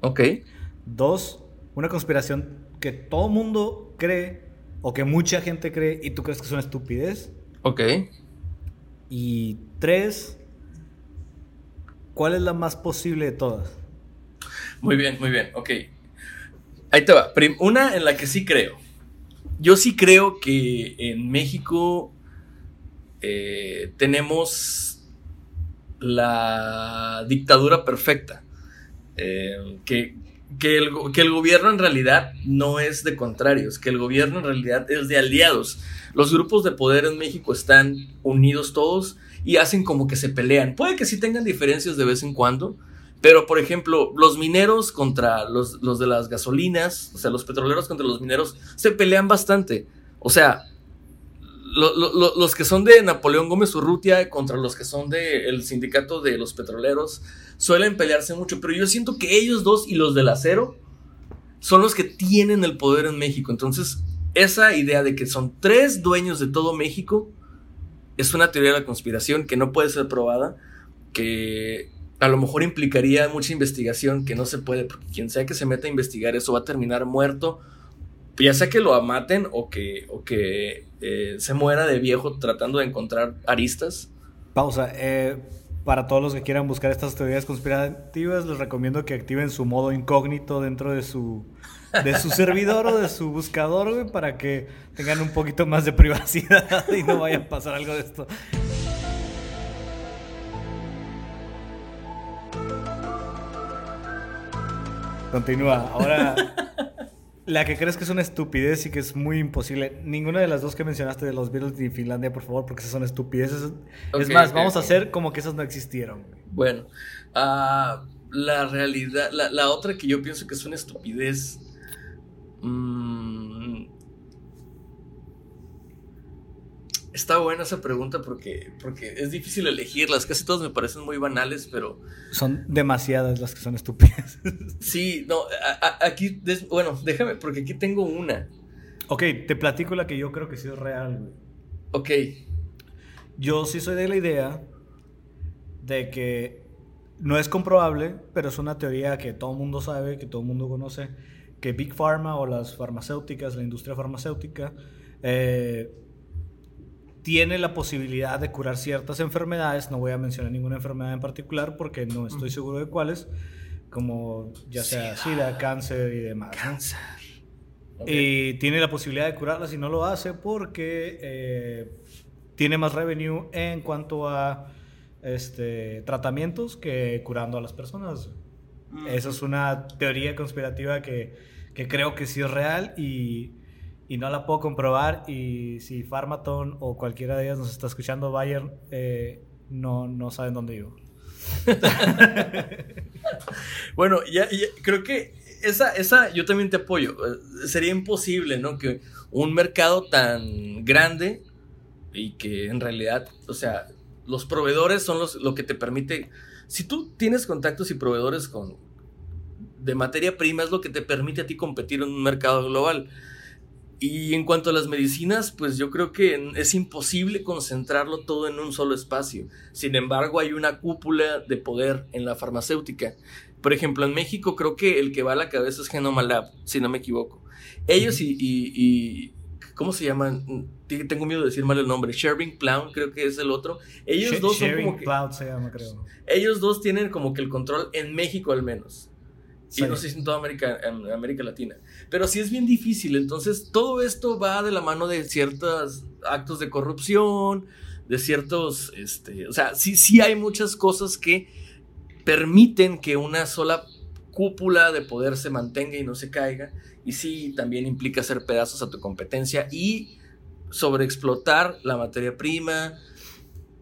Ok, Dos, una conspiración que todo mundo cree o que mucha gente cree y tú crees que es una estupidez. ok. Y tres, ¿cuál es la más posible de todas? Muy bien, muy bien, ok. Ahí te va. Una en la que sí creo. Yo sí creo que en México eh, tenemos la dictadura perfecta. Eh, que, que, el, que el gobierno en realidad no es de contrarios, que el gobierno en realidad es de aliados. Los grupos de poder en México están unidos todos y hacen como que se pelean. Puede que sí tengan diferencias de vez en cuando, pero, por ejemplo, los mineros contra los, los de las gasolinas, o sea, los petroleros contra los mineros, se pelean bastante. O sea, lo- lo- lo- los que son de Napoleón Gómez Urrutia contra los que son del sindicato de los petroleros suelen pelearse mucho, pero yo siento que ellos dos y los del acero son los que tienen el poder en México. Entonces, esa idea de que son tres dueños de todo México es una teoría de la conspiración que no puede ser probada, que a lo mejor implicaría mucha investigación que no se puede, porque quien sea que se meta a investigar eso va a terminar muerto, ya sea que lo maten o que, o que eh, se muera de viejo tratando de encontrar aristas. Pausa. eh, para todos los que quieran buscar estas teorías conspirativas, les recomiendo que activen su modo incógnito dentro de su, de su *laughs* servidor o de su buscador, güey, para que tengan un poquito más de privacidad y no vaya a pasar algo de esto. Continúa. Ahora, *laughs* la que crees que es una estupidez y que es muy imposible. Ninguna de las dos que mencionaste de los Beatles ni Finlandia, por favor, porque esas son estupideces. es más, vamos a hacer como que esas no existieron. Bueno, ah, la realidad, la, la otra que yo pienso que es una estupidez. mm, está buena esa pregunta porque, porque es difícil elegirlas. Casi todas me parecen muy banales, pero Son demasiadas las que son estúpidas. *laughs* sí, no, a- a- aquí, des- bueno, déjame, porque aquí tengo una. ok, te platico la que yo creo que sí es real, güey. Ok, Yo sí soy de la idea de que no es comprobable, pero es una teoría que todo el mundo sabe, que todo el mundo conoce, que Big Pharma o las farmacéuticas, la industria farmacéutica, eh, tiene la posibilidad de curar ciertas enfermedades. No voy a mencionar ninguna enfermedad en particular porque no estoy seguro de cuáles, como ya sea SIDA, cáncer y demás. cáncer. Y tiene la posibilidad de curarla si no lo hace porque eh, tiene más revenue en cuanto a este, tratamientos que curando a las personas. Esa es una teoría conspirativa que, que, creo que sí es real y, y, no la puedo comprobar. Y si Pharmaton o cualquiera de ellas nos está escuchando, Bayern, eh, no, no saben dónde vivo. *laughs* bueno, ya, creo que esa, esa yo también te apoyo. Eh, sería imposible, ¿no? Que un mercado tan grande y que en realidad, o sea, los proveedores son los, lo que te permite. Si tú tienes contactos y proveedores con de materia prima, es lo que te permite a ti competir en un mercado global. Y en cuanto a las medicinas, pues yo creo que es imposible concentrarlo todo en un solo espacio. Sin embargo, hay una cúpula de poder en la farmacéutica. Por ejemplo, en México creo que el que va a la cabeza es Genoma Lab, si no me equivoco. Ellos y, ¿cómo se llaman? Tengo miedo de decir mal el nombre. Sherving Plown, creo que es el otro. Ellos dos son como que, se llama, creo. Ellos dos tienen como que el control en México al menos. Y no sé si en toda América, en América Latina. Pero sí es bien difícil. Entonces, todo esto va de la mano de ciertos actos de corrupción, de ciertos, este, o sea, sí, sí hay muchas cosas que permiten que una sola cúpula de poder se mantenga y no se caiga. Y sí, también implica hacer pedazos a tu competencia y sobreexplotar la materia prima,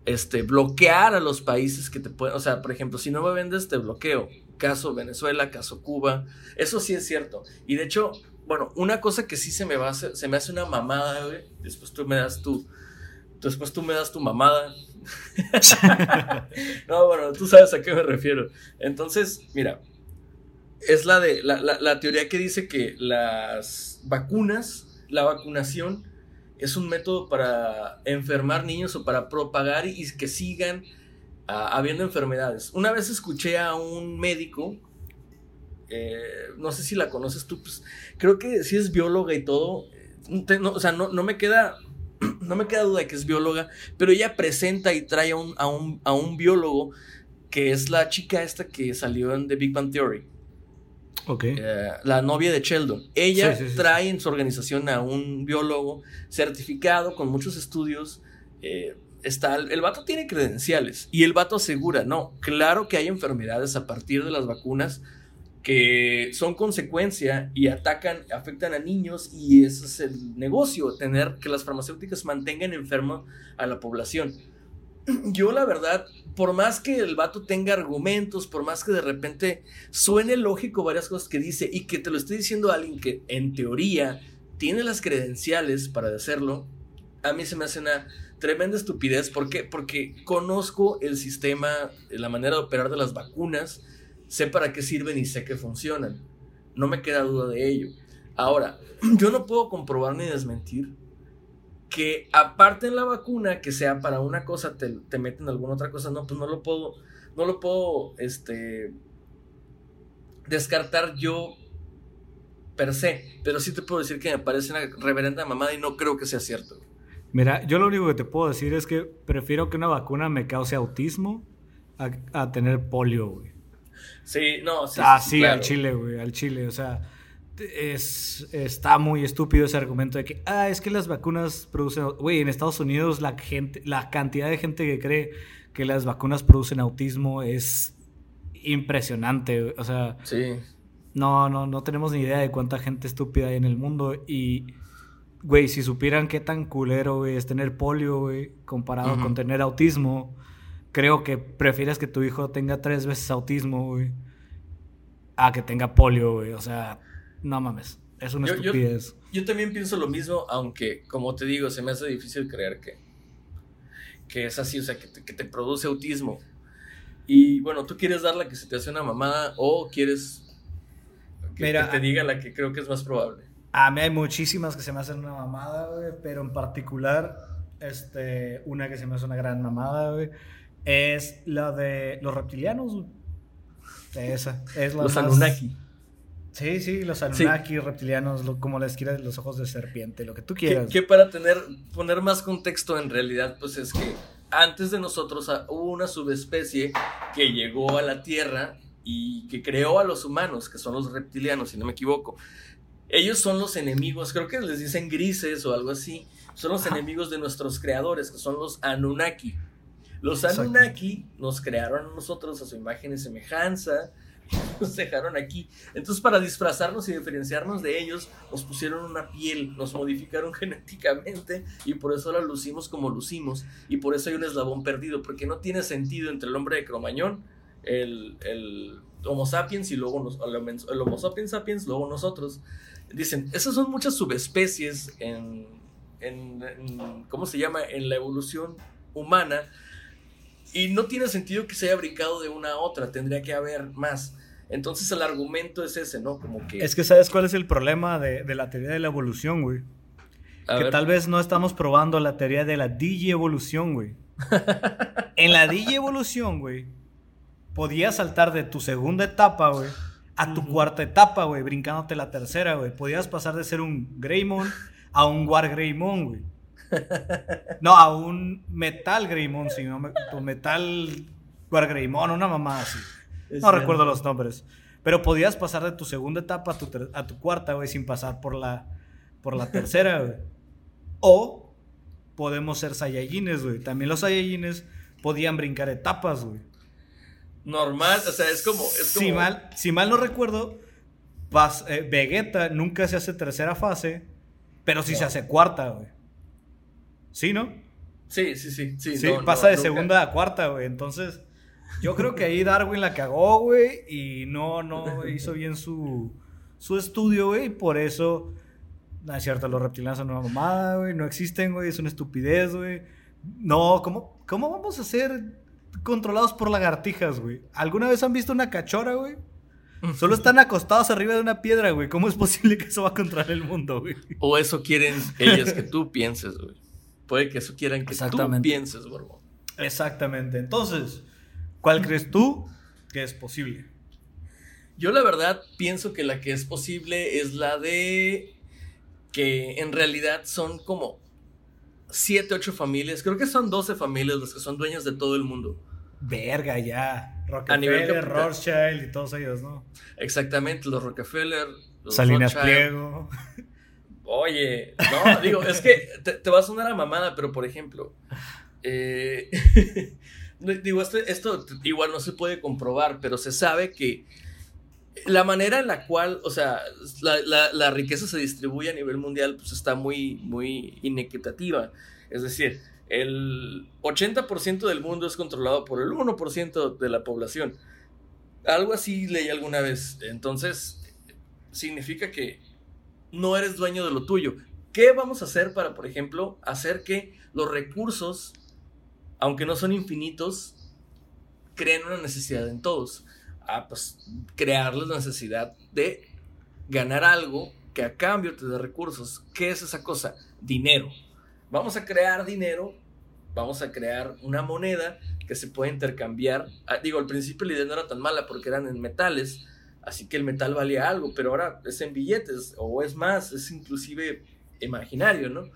este, bloquear a los países que te pueden, o sea, por ejemplo, si no me vendes, te bloqueo caso Venezuela, caso Cuba. Eso sí es cierto. Y de hecho, bueno, una cosa que sí se me va a hacer, se me hace una mamada, güey. Después tú me das tu, después tú me das tu mamada. *laughs* no, bueno, tú sabes a qué me refiero. Entonces, mira, es la de la, la teoría que dice que las vacunas, la vacunación es un método para enfermar niños o para propagar y que sigan habiendo enfermedades. Una vez escuché a un médico, eh, no sé si la conoces tú, pues creo que sí es bióloga y todo. o sea, no, me queda. *clears throat* No me queda duda de que es bióloga, pero ella presenta y trae a un, a un, biólogo que es la chica esta que salió en The Big Bang Theory. Ok. Eh, la novia de Sheldon. Ella trae en su organización a un biólogo certificado con muchos estudios. Eh, está, el vato tiene credenciales y el vato asegura, no, claro que hay enfermedades a partir de las vacunas que son consecuencia y atacan, afectan a niños y ese es el negocio, tener que las farmacéuticas mantengan enfermo a la población. *clears throat* Yo la verdad, por más que el vato tenga argumentos, por más que de repente suene lógico varias cosas que dice y que te lo esté diciendo alguien que en teoría tiene las credenciales para hacerlo, a mí se me hace una tremenda estupidez. ¿Por qué? Porque conozco el sistema, la manera de operar de las vacunas, sé para qué sirven y sé que funcionan. No me queda duda de ello. Ahora, *clears throat* yo no puedo comprobar ni desmentir que aparte en la vacuna, que sea para una cosa, te, te meten alguna otra cosa. No, pues no lo puedo, no lo puedo, este, descartar yo per se. Pero sí te puedo decir que me parece una reverenda mamada y no creo que sea cierto. Mira, yo lo único que te puedo decir es que prefiero que una vacuna me cause autismo a, tener polio, güey. Sí, no, sí. Ah, sí, al chile, güey, al chile. O sea, es, está muy estúpido ese argumento de que, ah, es que las vacunas producen... Güey, en Estados Unidos la, gente, la cantidad de gente que cree que las vacunas producen autismo es impresionante. O sea, sí. no, no, no tenemos ni idea de cuánta gente estúpida hay en el mundo y güey, si supieran qué tan culero, güey, es tener polio, güey, comparado con tener autismo, creo que prefieres que tu hijo tenga tres veces autismo, güey, a que tenga polio, güey. O sea, no mames. Es una estupidez. Yo, también pienso lo mismo, aunque, como te digo, se me hace difícil creer que, que es así, o sea, que te, produce autismo. Y bueno, tú quieres dar la que se te hace una mamada o quieres que te diga la que creo que es más probable. A mí hay muchísimas que se me hacen una mamada, güey, pero en particular, este, una que se me hace una gran mamada, güey, es la de los reptilianos, güey. Esa, es la Los Anunnaki. Sí, sí, los Anunnaki, reptilianos, como les quieras, los ojos de serpiente, lo que tú quieras. Que, para tener, poner más contexto en realidad, pues es que antes de nosotros ah, hubo una subespecie que llegó a la Tierra y que creó a los humanos, que son los reptilianos, si no me equivoco. Ellos son los enemigos, creo que les dicen grises o algo así, son los enemigos de nuestros creadores, que son los Anunnaki. Los Anunnaki nos crearon a nosotros a su imagen y semejanza, *laughs* nos dejaron aquí. Entonces, para disfrazarnos y diferenciarnos de ellos, nos pusieron una piel, nos modificaron *laughs* genéticamente y por eso la lucimos como lucimos. Y por eso hay un eslabón perdido, porque no tiene sentido entre el hombre de Cromañón, el, el Homo sapiens y luego el Homo sapiens sapiens, luego nosotros. Dicen, esas son muchas subespecies en, en, en ¿cómo se llama? En la evolución humana. Y no tiene sentido que se haya brincado de una a otra, tendría que haber más. Entonces el argumento es ese, ¿no? Como que... Es que sabes cuál es el problema de, la teoría de la evolución, güey. que tal vez no estamos probando la teoría de la digievolución, güey. *laughs* en la digievolución, güey, podías saltar de tu segunda etapa, güey, a tu cuarta etapa, güey, brincándote la tercera, güey. Podías pasar de ser un Greymon a un Wargreymon, güey. *laughs* No, a un Metal Greymon, sino Metal Wargreymon, una mamá así no recuerdo los nombres. Pero podías pasar de tu segunda etapa a tu, a tu cuarta, güey, sin pasar por la, por la tercera, güey. O podemos ser Saiyajines, güey. También los Saiyajines podían brincar etapas, güey. Normal, o sea, es como... Si, mal, si mal no recuerdo, eh, Vegeta nunca se hace tercera fase, pero sí se hace cuarta, güey. ¿Sí, no? Sí, sí, sí. Sí, sí pasa de segunda a cuarta, güey. Entonces, yo creo que ahí Darwin la cagó, güey, y no, no hizo bien su, su estudio, güey, y por eso, no es cierto, los reptilianos son una mamada, güey, no existen, güey, es una estupidez, güey. No, ¿cómo, ¿cómo vamos a ser controlados por lagartijas, güey? ¿Alguna vez han visto una cachora, güey? *laughs* Solo están acostados arriba de una piedra, güey. ¿Cómo es posible que eso va a controlar el mundo, güey? O eso quieren ellas que tú pienses, güey. Puede que eso quieran que tú pienses, güey. Exactamente. Entonces, ¿Cuál crees tú que es posible? Yo la verdad pienso que la que es posible es la de que en realidad son como 7, 8 familias, creo que son 12 familias las que son dueñas de todo el mundo. Verga, ya. Rockefeller, Rothschild y todos ellos, ¿no? Exactamente, los Rockefeller, los Salinas Pliego. Oye, no, digo, es que te, te, va a sonar a mamada, pero por ejemplo, eh, *laughs* digo, esto, esto igual no se puede comprobar, pero se sabe que la manera en la cual, o sea, la, riqueza se distribuye a nivel mundial, pues está muy, muy inequitativa. Es decir, el 80% del mundo es controlado por el 1% de la población. Algo así leí alguna vez. Entonces, significa que no eres dueño de lo tuyo. ¿Qué vamos a hacer para, por ejemplo, hacer que los recursos aunque no son infinitos, creen una necesidad en todos. Ah, pues crearles la necesidad de ganar algo que a cambio te dé recursos. ¿Qué es esa cosa? Dinero. Vamos a crear dinero, vamos a crear una moneda que se puede intercambiar. Ah, digo, al principio la idea no era tan mala porque eran en metales, así que el metal valía algo, pero ahora es en billetes o es más, es inclusive imaginario, ¿no?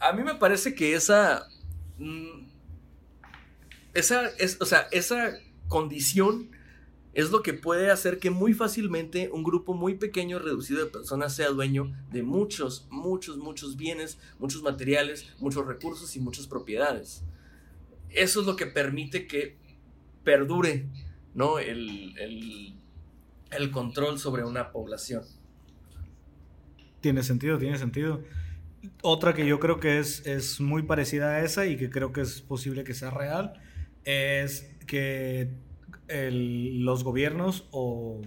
A mí me parece que esa mm, esa, es, o sea, esa condición es lo que puede hacer que muy fácilmente un grupo muy pequeño, reducido de personas, sea dueño de muchos, muchos, muchos bienes, muchos materiales, muchos recursos y muchas propiedades. Eso es lo que permite que perdure ¿no? el, el control sobre una población. Tiene sentido, tiene sentido. Otra que yo creo que es, es muy parecida a esa y que creo que es posible que sea real es que los gobiernos o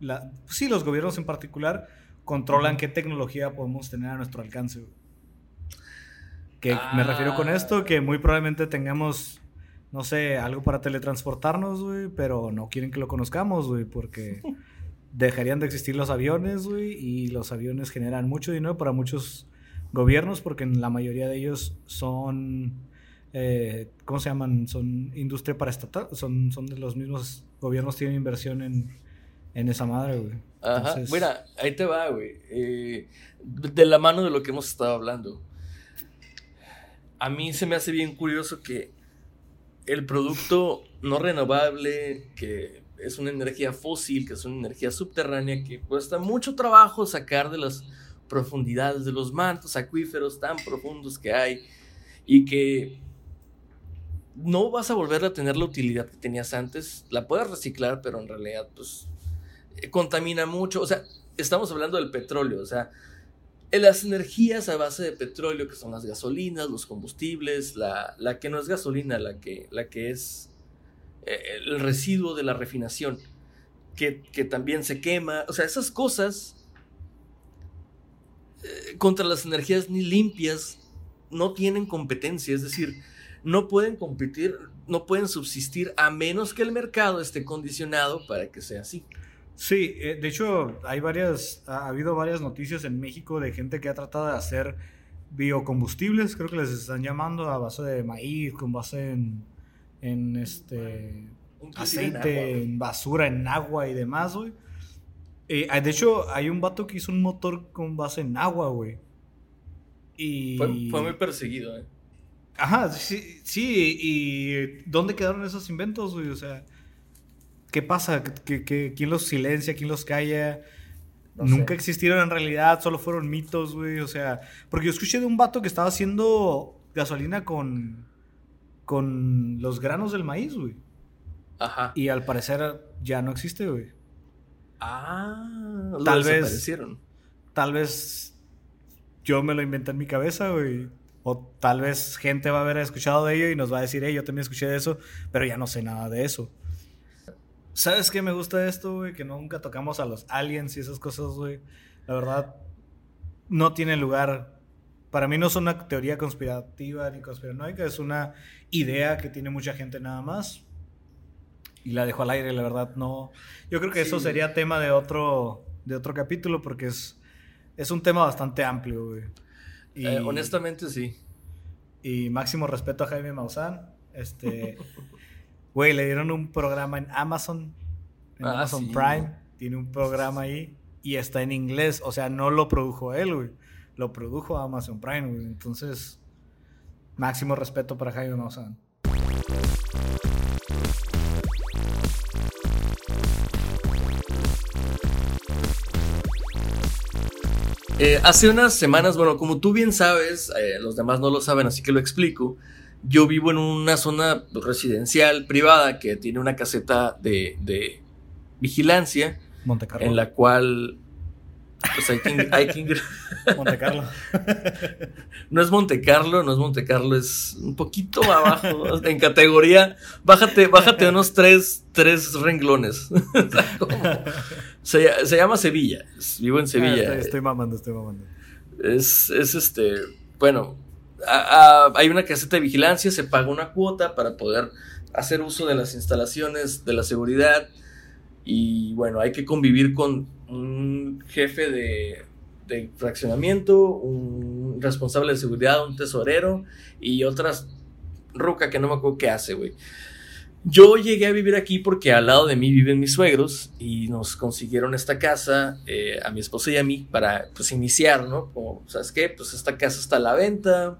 la, sí, los gobiernos en particular controlan qué tecnología podemos tener a nuestro alcance. Que me refiero con esto, ah. que muy probablemente tengamos, no sé, algo para teletransportarnos, güey, pero no quieren que lo conozcamos, güey, porque *laughs* dejarían de existir los aviones, güey, y los aviones generan mucho dinero para muchos gobiernos, porque la mayoría de ellos son eh, ¿cómo se llaman? Son industria paraestatal, son, son de los mismos gobiernos tienen inversión en, en esa madre, güey. Ajá, mira, ahí te va, güey. Eh, de la mano de lo que hemos estado hablando. A mí se me hace bien curioso que el producto no renovable, que es una energía fósil, que es una energía subterránea que cuesta mucho trabajo sacar de las profundidades de los mantos acuíferos tan profundos que hay y que no vas a volver a tener la utilidad que tenías antes. La puedes reciclar, pero en realidad pues eh, contamina mucho. O sea, estamos hablando del petróleo, o sea, las energías a base de petróleo, que son las gasolinas, los combustibles, la, la que no es gasolina, la que, la que es eh, el residuo de la refinación, que, que, también se quema, o sea, esas cosas eh, contra las energías ni limpias no tienen competencia, es decir, no pueden competir, no pueden subsistir a menos que el mercado esté condicionado para que sea así. Sí, eh, de hecho hay varias, ha habido varias noticias en México de gente que ha tratado de hacer biocombustibles, creo que les están llamando a base de maíz, con base en, en este aceite, en, basura, en agua y demás, güey. Eh, de hecho, hay un vato que hizo un motor con base en agua, güey. Y... Fue, fue, muy perseguido, eh. Ajá, sí, sí, y ¿dónde quedaron esos inventos, güey? O sea, ¿Qué pasa? quién los silencia? ¿Quién los calla? Nunca existieron en realidad, solo fueron mitos, güey. O sea, porque yo escuché de un vato que estaba haciendo gasolina con, con los granos del maíz, güey. Ajá. Y al parecer ya no existe, güey. Ah, tal vez. Tal vez yo me lo inventé en mi cabeza, güey. O tal vez gente va a haber escuchado de ello y nos va a decir, hey, yo también escuché de eso, pero ya no sé nada de eso. ¿Sabes qué me gusta de esto, güey? Que nunca tocamos a los aliens y esas cosas, güey. La verdad, no tiene lugar. Para mí no es una teoría conspirativa ni conspiranoica, es una idea que tiene mucha gente nada más. Y la dejo al aire, la verdad, no. Yo creo que eso sería tema de otro, de otro capítulo porque es, es un tema bastante amplio, güey. Eh, honestamente, sí. Y máximo respeto a Jaime Maussan. Este. *laughs* Güey, le dieron un programa en Amazon, en ah, Amazon Prime. Tiene un programa ahí y está en inglés. O sea, no lo produjo él, güey. Lo produjo Amazon Prime, güey. Entonces, máximo respeto para Jaime Maussan. Eh, hace unas semanas, bueno, como tú bien sabes, eh, los demás no lo saben, así que lo explico. Yo vivo en una zona residencial privada que tiene una caseta de, de vigilancia. En la cual pues hay que, hay que *laughs* Monte Carlo. *laughs* no es Monte Carlo, no es Monte Carlo, es un poquito abajo *laughs* en categoría. Bájate, bájate unos tres, tres renglones. se, se, llama Sevilla. Vivo en Sevilla. Ah, estoy, mamando, estoy mamando. Es, es este. Bueno, hay una caseta de vigilancia, se paga una cuota para poder hacer uso de las instalaciones de la seguridad y bueno, hay que convivir con un jefe de, fraccionamiento, un responsable de seguridad, un tesorero y otras ruca que no me acuerdo qué hace, güey. Yo llegué a vivir aquí porque al lado de mí viven mis suegros y nos consiguieron esta casa eh, a mi esposa y a mí para pues iniciar, ¿no? Como, ¿sabes qué? Pues esta casa está a la venta,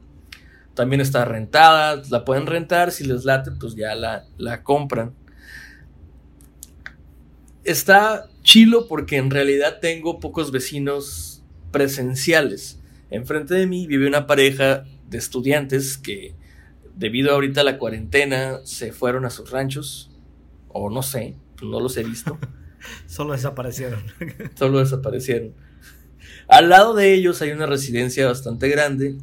también está rentada, la pueden rentar, si les late, pues ya la, la compran. Está chilo porque en realidad tengo pocos vecinos presenciales. Enfrente de mí vive una pareja de estudiantes que debido a ahorita la cuarentena se fueron a sus ranchos o no sé, no los he visto. *laughs* Solo desaparecieron. *laughs* Solo desaparecieron. Al lado de ellos hay una residencia bastante grande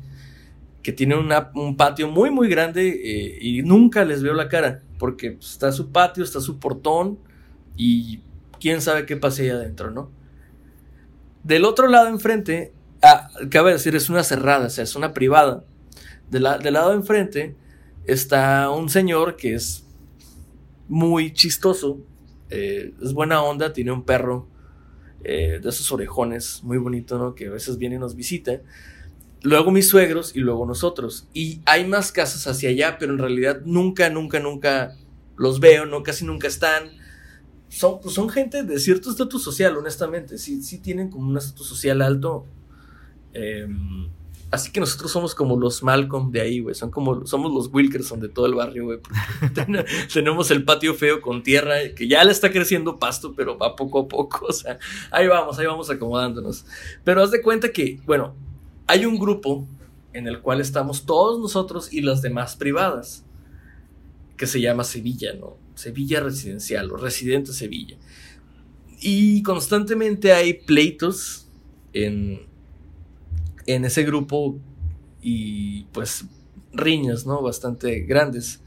que tiene un patio muy, muy grande eh, y nunca les veo la cara, porque está su patio, está su portón y quién sabe qué pasa ahí adentro, ¿no? Del otro lado enfrente, ah, cabe decir, es una cerrada, o sea, es una privada. del lado enfrente está un señor que es muy chistoso, eh, es buena onda, tiene un perro eh, de esos orejones muy bonito, ¿no? Que a veces viene y nos visita luego mis suegros y luego nosotros. Y hay más casas hacia allá, pero en realidad nunca, nunca, nunca los veo, no, casi nunca están. Son, son gente de cierto estatus social, honestamente. Sí, sí tienen como un estatus social alto. Em, Así que nosotros somos como los Malcolm de ahí, güey. Son como, somos los Wilkerson de todo el barrio, güey. *laughs* tenemos el patio feo con tierra que ya le está creciendo pasto, pero va poco a poco. *laughs* O sea, ahí vamos, ahí vamos acomodándonos. Pero haz de cuenta que, bueno, hay un grupo en el cual estamos todos nosotros y las demás privadas, que se llama Sevilla, ¿no? Sevilla Residencial o Residente Sevilla. Y constantemente hay pleitos en, en ese grupo y pues riñas, ¿no? Bastante grandes.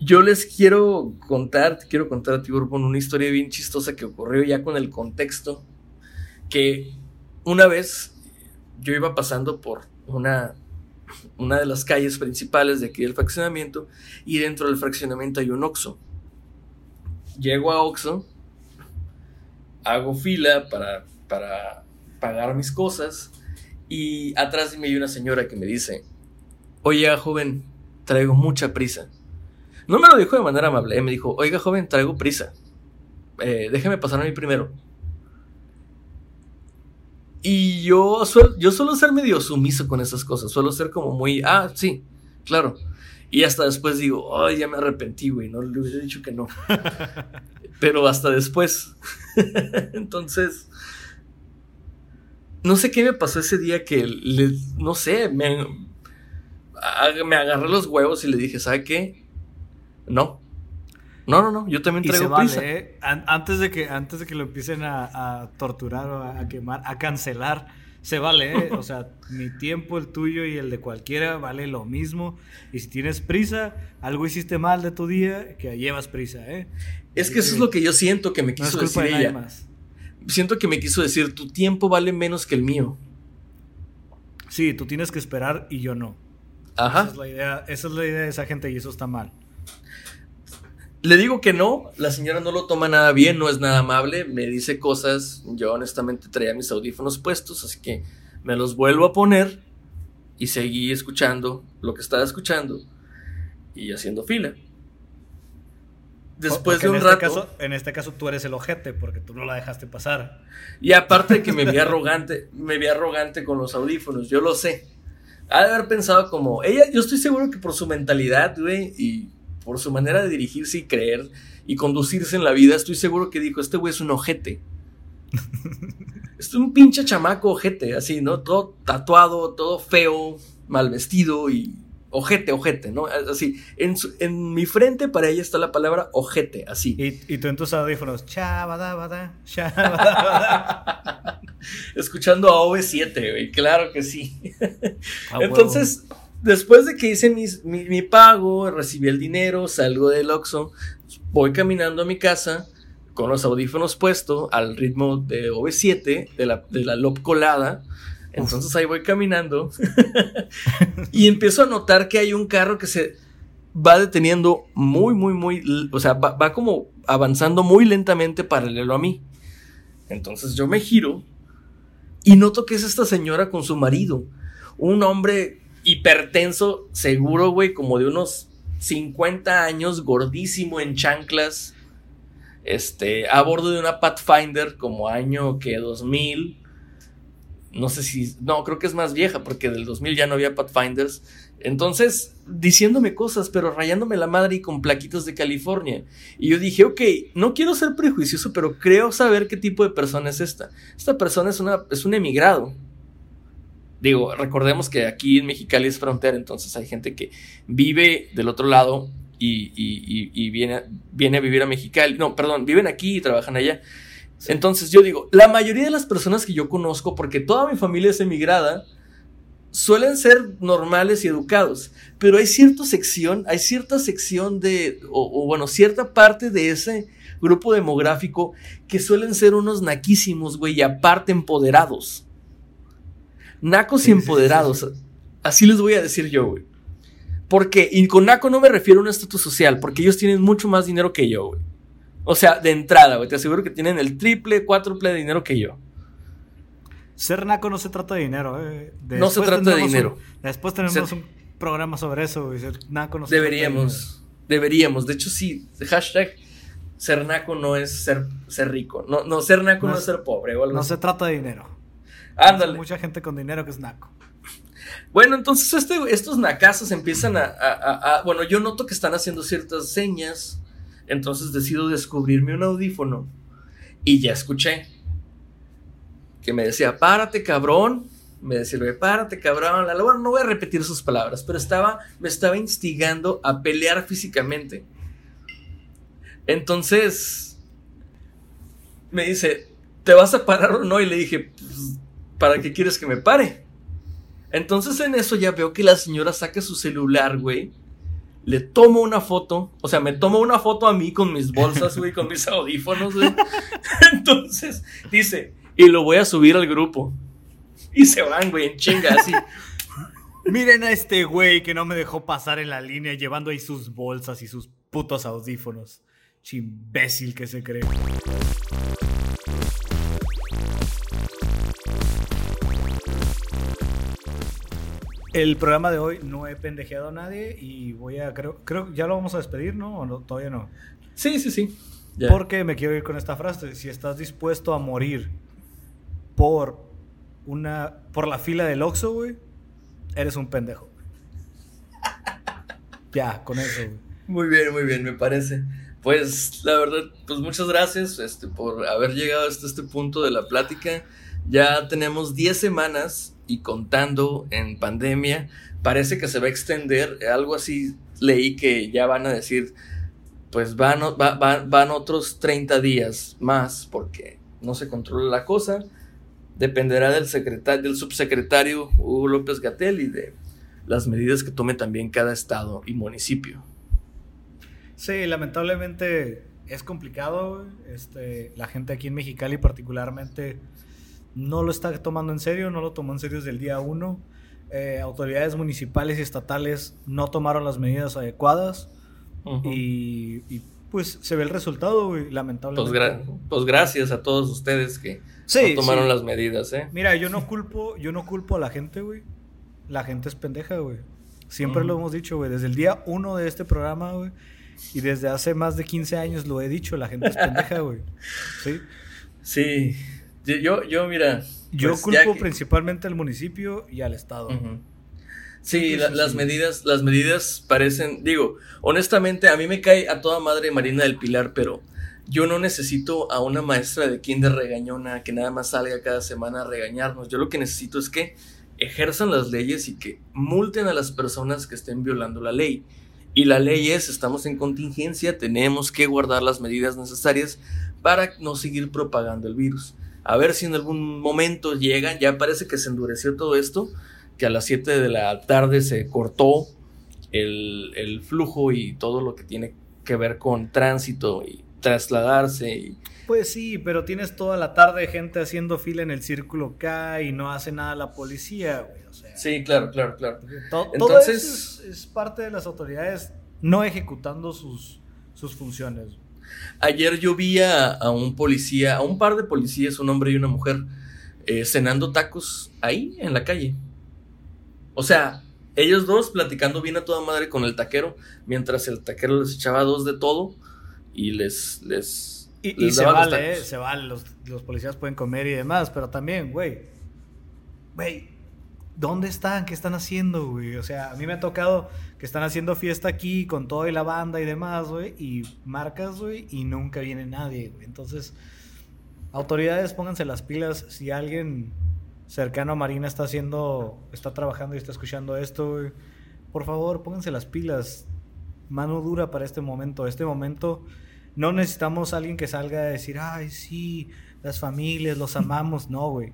Yo les quiero contar, quiero contar a ti, una historia bien chistosa que ocurrió ya con el contexto. Que una vez yo iba pasando por una, una de las calles principales de aquí del fraccionamiento y dentro del fraccionamiento hay un Oxxo. Llego a Oxxo, hago fila para, para pagar mis cosas y atrás de mí hay una señora que me dice, oiga joven, traigo mucha prisa. No me lo dijo de manera amable, me dijo, oiga joven, traigo prisa. Eh, déjeme pasar a mí primero. Y yo, suelo, yo suelo ser medio sumiso con esas cosas, suelo ser como muy, ah, sí, claro. Y hasta después digo, ay, ya me arrepentí, güey, no le hubiera dicho que no. *laughs* Pero hasta después. *laughs* Entonces, no sé qué me pasó ese día que, le, no sé, me, me agarré los huevos y le dije, ¿sabe qué? No. No, no, no, yo también traigo prisa. ¿eh? Antes, de que, antes de que lo empiecen a, torturar o a, quemar, a cancelar, se vale, ¿eh? O sea, *laughs* mi tiempo, el tuyo y el de cualquiera vale lo mismo. Y si tienes prisa, algo hiciste mal de tu día, que llevas prisa, ¿eh? Es que eso es lo que yo siento que me quiso decir ella. Más siento que me quiso decir, tu tiempo vale menos que el mío. Sí, tú tienes que esperar y yo no. Ajá. Esa es la idea, esa es la idea de esa gente y eso está mal. Le digo que no, la señora no lo toma nada bien, no es nada amable, me dice cosas, yo honestamente traía mis audífonos puestos, así que me los vuelvo a poner y seguí escuchando lo que estaba escuchando y haciendo fila. Después de un este rato. Caso, en este caso tú eres el ojete porque tú no la dejaste pasar. Y aparte que me vi arrogante, me vi arrogante con los audífonos, yo lo sé. Ha de haber pensado como, ella, yo estoy seguro que por su mentalidad, güey, y por su manera de dirigirse y creer y conducirse en la vida, estoy seguro que dijo, este güey es un ojete. *laughs* es un pinche chamaco ojete, así, ¿no? Todo tatuado, todo feo, mal vestido y ojete, ojete, ¿no? Así, en, en mi frente para ella está la palabra ojete, así. Y, tú en tus audífonos, chabadabada, *laughs* Escuchando a OV7, güey, claro que sí. Entonces, después de que hice mi, mi, pago, recibí el dinero, salgo del Oxxo, voy caminando a mi casa con los audífonos puestos al ritmo de OV7, de la, de la lob colada entonces ahí voy caminando *laughs* y empiezo a notar que hay un carro que se va deteniendo muy, muy, muy, o sea, va, como avanzando muy lentamente paralelo a mí. Entonces yo me giro y noto que es esta señora con su marido, un hombre hipertenso, seguro, güey, como de unos 50 años, gordísimo en chanclas, este, a bordo de una Pathfinder como año que 2000 no sé si, no, creo que es más vieja porque del 2000 ya no había Pathfinders. Entonces, diciéndome cosas, pero rayándome la madre y con plaquitos de California. Y yo dije, ok, no quiero ser prejuicioso, pero creo saber qué tipo de persona es esta. Esta persona es, una, es un emigrado. Digo, recordemos que aquí en Mexicali es frontera, entonces hay gente que vive del otro lado y, y viene, viene a vivir a Mexicali. No, perdón, viven aquí y trabajan allá. Entonces yo digo, la mayoría de las personas que yo conozco, porque toda mi familia es emigrada, suelen ser normales y educados, pero hay cierta sección, hay cierta sección de, o, bueno, cierta parte de ese grupo demográfico que suelen ser unos naquísimos, güey, y aparte empoderados. Nacos y empoderados, así les voy a decir yo, güey. Porque, y con naco no me refiero a un estatus social, porque ellos tienen mucho más dinero que yo, güey. O sea, de entrada, güey, te aseguro que tienen el triple, cuádruple de dinero que yo. Ser naco no se trata de dinero, eh. no se trata de dinero. después tenemos un programa sobre eso, güey. Ser naco no se deberíamos, trata de dinero. Deberíamos, de hecho sí, hashtag ser naco no es ser, ser rico. No, no ser naco no, es ser pobre o algo No se trata de dinero. Ándale. mucha gente con dinero que es naco. Bueno, entonces este, estos nacazos empiezan a, Bueno, yo noto que están haciendo ciertas señas. Entonces decido descubrirme un audífono. Y ya escuché. Que me decía, párate, cabrón. Me decía, párate, cabrón. Bueno, no voy a repetir sus palabras, pero estaba, me estaba instigando a pelear físicamente. Entonces, me dice, ¿te vas a parar o no? Y le dije, pues, ¿para qué quieres que me pare? Entonces en eso ya veo que la señora saca su celular, güey. Le tomo una foto, o sea, me tomo una foto a mí con mis bolsas, güey, con mis audífonos, güey. *laughs* Entonces dice, y lo voy a subir al grupo. Y se van, güey, en chinga, así. *laughs* Miren a este güey que no me dejó pasar en la línea llevando ahí sus bolsas y sus putos audífonos. Chimbécil que se cree. El programa de hoy no he pendejeado a nadie y voy a, creo, creo, ya lo vamos a despedir, ¿no? ¿O no? Todavía no. Sí, sí, sí. Porque me quiero ir con esta frase. Si estás dispuesto a morir por una, por la fila del Oxxo, güey, eres un pendejo. *laughs* ya, con eso, güey. Muy bien, muy bien, me parece. Pues la verdad, pues muchas gracias este, por haber llegado hasta este punto de la plática. Ya tenemos 10 semanas y contando en pandemia. Parece que se va a extender. Algo así leí que ya van a decir, pues van, van otros 30 días más porque no se controla la cosa. Dependerá del, secretario, del subsecretario Hugo López Gatel y de las medidas que tome también cada estado y municipio. Sí, lamentablemente es complicado. Este, la gente aquí en Mexicali particularmente no lo está tomando en serio, no lo tomó en serio desde el día uno. Eh, autoridades municipales y estatales no tomaron las medidas adecuadas y, pues se ve el resultado, lamentablemente. Pues, pues, gracias a todos ustedes que no tomaron las medidas, ¿eh? Mira, yo no *laughs* culpo, yo no culpo a la gente, güey. La gente es pendeja, güey. Siempre lo hemos dicho, güey. Desde el día uno de este programa, güey y desde hace más de 15 años lo he dicho, la gente es pendeja, güey. *laughs* Sí. Sí. Yo, yo, mira. Yo pues, culpo principalmente al municipio y al Estado. Sí, las medidas, las medidas parecen, digo, honestamente, a mí me cae a toda madre Marina del Pilar, pero yo no necesito a una maestra de kinder regañona que nada más salga cada semana a regañarnos. Yo lo que necesito es que ejerzan las leyes y que multen a las personas que estén violando la ley. Y la ley es, estamos en contingencia, tenemos que guardar las medidas necesarias para no seguir propagando el virus. A ver si en algún momento llega, ya parece que se endureció todo esto, que a las 7 de la tarde se cortó el, el flujo y todo lo que tiene que ver con tránsito y trasladarse y pues sí, pero tienes toda la tarde gente haciendo fila en el círculo K y no hace nada la policía, güey. sí, claro, claro, claro. Entonces, es, parte de las autoridades no ejecutando sus, sus funciones. Ayer yo vi a, un policía, a un par de policías, un hombre y una mujer, eh, cenando tacos ahí en la calle. O sea, ellos dos platicando bien a toda madre con el taquero, mientras el taquero les echaba dos de todo y les, les y, se vale, eh, se vale, los, policías pueden comer y demás, pero también, güey, güey, ¿dónde están? ¿Qué están haciendo, güey? O sea, a mí me ha tocado que están haciendo fiesta aquí con toda la banda y demás, güey, y marcas, güey, y nunca viene nadie, güey. Entonces, autoridades, pónganse las pilas. Si alguien cercano a Marina está haciendo, está trabajando y está escuchando esto, güey, por favor, pónganse las pilas. Mano dura para este momento. Este momento no necesitamos a alguien que salga a decir, ay, sí, las familias, los amamos. No, güey.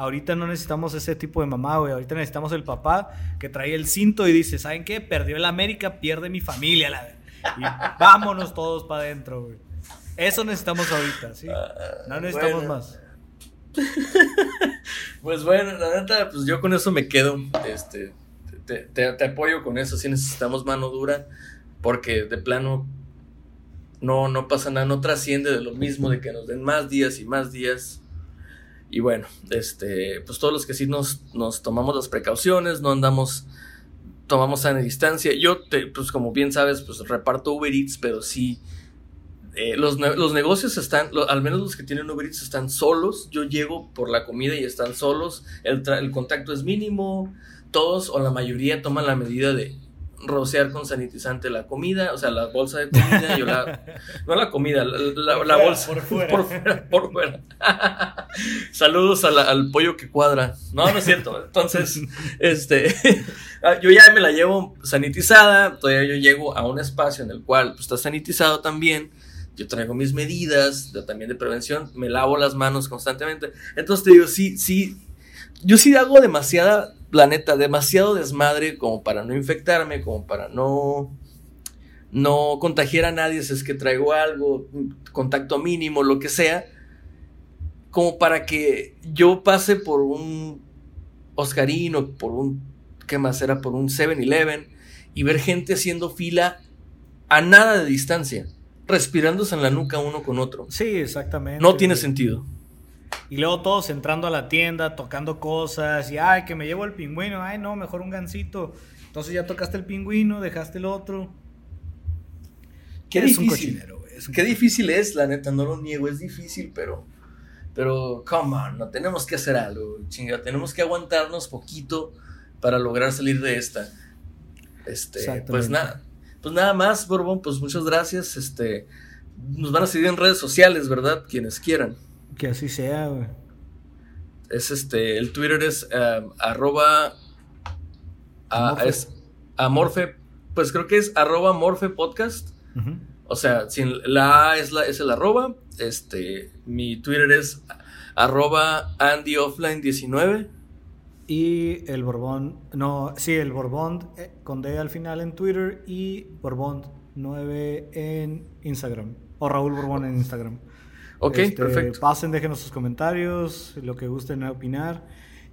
Ahorita no necesitamos ese tipo de mamá, güey. Ahorita necesitamos el papá que trae el cinto y dice, ¿saben qué? Perdió el América, pierde mi familia. La... Y *laughs* vámonos todos para adentro, güey. Eso necesitamos ahorita, ¿sí? No ah, necesitamos más. *laughs* pues bueno, la neta, pues yo con eso me quedo. Este, te, te apoyo con eso. Si necesitamos mano dura, porque de plano no, no pasa nada, no trasciende de lo mismo, de que nos den más días y más días. Y bueno, este, pues todos los que sí nos, nos tomamos las precauciones, no andamos, tomamos sana distancia. Yo, pues como bien sabes, pues reparto Uber Eats, pero sí, eh, los, los negocios están, al menos los que tienen Uber Eats están solos. Yo llego por la comida y están solos. El, el contacto es mínimo. Todos o la mayoría toman la medida de rociar con sanitizante la comida, o sea, la bolsa de comida. Yo la, *laughs* no la comida, la, la- Por la fuera, bolsa. por *laughs* fuera. Por fuera, por fuera. *laughs* Saludos a la- al pollo que cuadra. No, no es cierto. Entonces, este, ah, yo ya me la llevo sanitizada. Todavía yo llego a un espacio en el cual pues, está sanitizado también. Yo traigo mis medidas de- también de prevención. Me lavo las manos constantemente. Entonces te digo, sí, sí. Yo sí hago demasiada, la neta, demasiado desmadre como para no infectarme, como para no no contagiar a nadie si es que traigo algo, contacto mínimo, lo que sea, como para que yo pase por un Oscarín o por un, ¿qué más era? Por un 7-Eleven y ver gente haciendo fila a nada de distancia, respirándose en la nuca uno con otro. Sí, exactamente. No tiene sentido. Y luego todos entrando a la tienda, tocando cosas, y ay, que me llevo el pingüino, ay, no, mejor un gansito. Entonces ya tocaste el pingüino, dejaste el otro. Qué Es un difícil. cochinero, es un Qué difícil es, la neta, no lo niego, es difícil, pero, pero, come on, no tenemos que hacer algo, chinga, tenemos que aguantarnos poquito para lograr salir de esta. Este, pues nada, pues nada más, Borbón, pues muchas gracias, este, nos van a seguir en redes sociales, ¿verdad? Quienes quieran. Que así sea, güey. Es este, el Twitter es eh, arroba, Amorfe. es amorfe, pues creo que es arroba morfe podcast. O sea, sin la A es, la, es el arroba. Este, mi Twitter es arroba AndyOffline19. Y el Borbón, no, sí, el Borbón eh, con D al final en Twitter y Borbón 9 en Instagram. O Raúl Borbón en Instagram. Ok, Este, perfecto. Pasen, déjenos sus comentarios, lo que gusten opinar.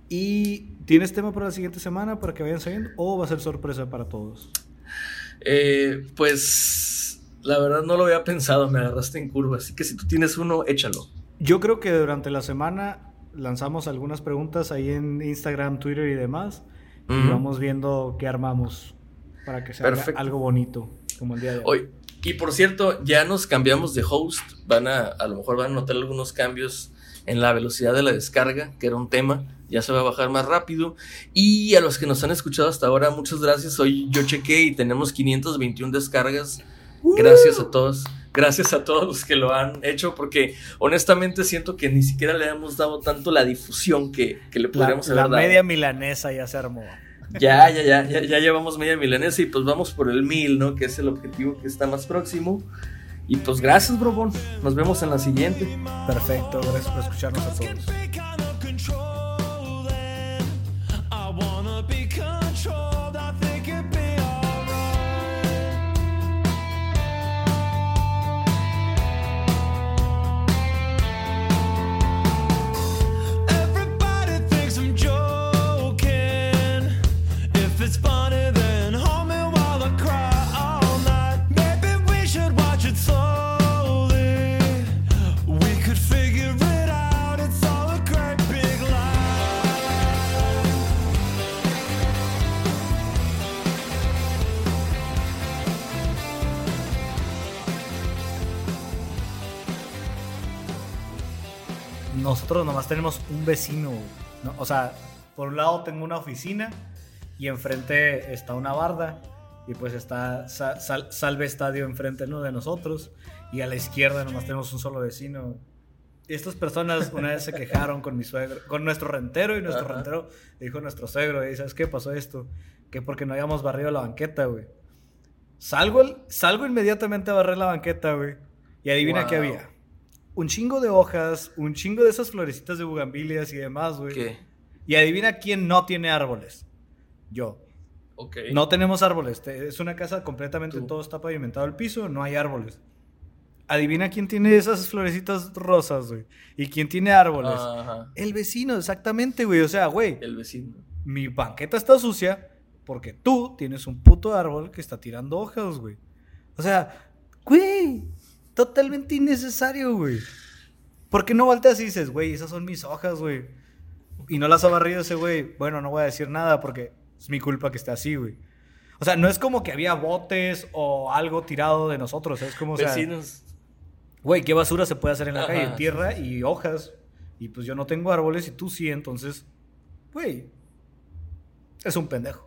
¿Y tienes tema para la siguiente semana para que vayan saliendo? ¿O va a ser sorpresa para todos? Eh, pues la verdad no lo había pensado, me agarraste en curva. Así que si tú tienes uno, échalo. Yo creo que durante la semana lanzamos algunas preguntas ahí en Instagram, Twitter y demás. Y vamos viendo qué armamos para que sea algo bonito, como el día de hoy. Hoy. Y por cierto, ya nos cambiamos de host. Van a, a lo mejor van a notar algunos cambios en la velocidad de la descarga, que era un tema. Ya se va a bajar más rápido. Y a los que nos han escuchado hasta ahora, muchas gracias. Hoy yo chequé y tenemos 521 descargas. Gracias a todos. Gracias a todos los que lo han hecho, porque honestamente siento que ni siquiera le hemos dado tanto la difusión que, que le La, podríamos la haber dado. media milanesa ya se armó. Ya, ya, ya, ya, ya llevamos media milanesa y pues vamos por el mil, ¿no? Que es el objetivo que está más próximo. Y pues gracias, Brobón. Nos vemos en la siguiente. Perfecto, gracias por escucharnos a todos. Nosotros nomás tenemos un vecino. ¿no? O sea, por un lado tengo una oficina y enfrente está una barda. Y pues está Sa- Sal- Salve Estadio enfrente ¿no? de nosotros. Y a la izquierda nomás tenemos un solo vecino. Y estas personas una vez se quejaron con mi suegro, con nuestro rentero. Y nuestro Ajá. rentero dijo nuestro suegro: "Ey, ¿Sabes qué pasó esto? Que porque no habíamos barrido la banqueta, güey. Salgo, el- salgo inmediatamente a barrer la banqueta, güey. Y adivina qué había. Un chingo de hojas, un chingo de esas florecitas de bugambilias y demás, güey. ¿Qué? Y adivina quién no tiene árboles. Yo. Ok. No tenemos árboles. Es una casa completamente, Tú. todo está pavimentado el piso, no hay árboles. Adivina quién tiene esas florecitas rosas, güey. Y quién tiene árboles. Ajá. El vecino, exactamente, güey. O sea, güey, El vecino. mi banqueta está sucia porque tú tienes un puto árbol que está tirando hojas, güey. O sea, güey, totalmente innecesario, güey. ¿Por qué no volteas y dices, güey, esas son mis hojas, güey? Y no las ha barrido ese güey. Bueno, no voy a decir nada porque es mi culpa que esté así, güey. O sea, no es como que había botes o algo tirado de nosotros, es como, o sea, güey, ¿qué basura se puede hacer en la Ajá, calle? sí, Tierra y hojas. Y pues yo no tengo árboles y tú sí, entonces, güey, es un pendejo.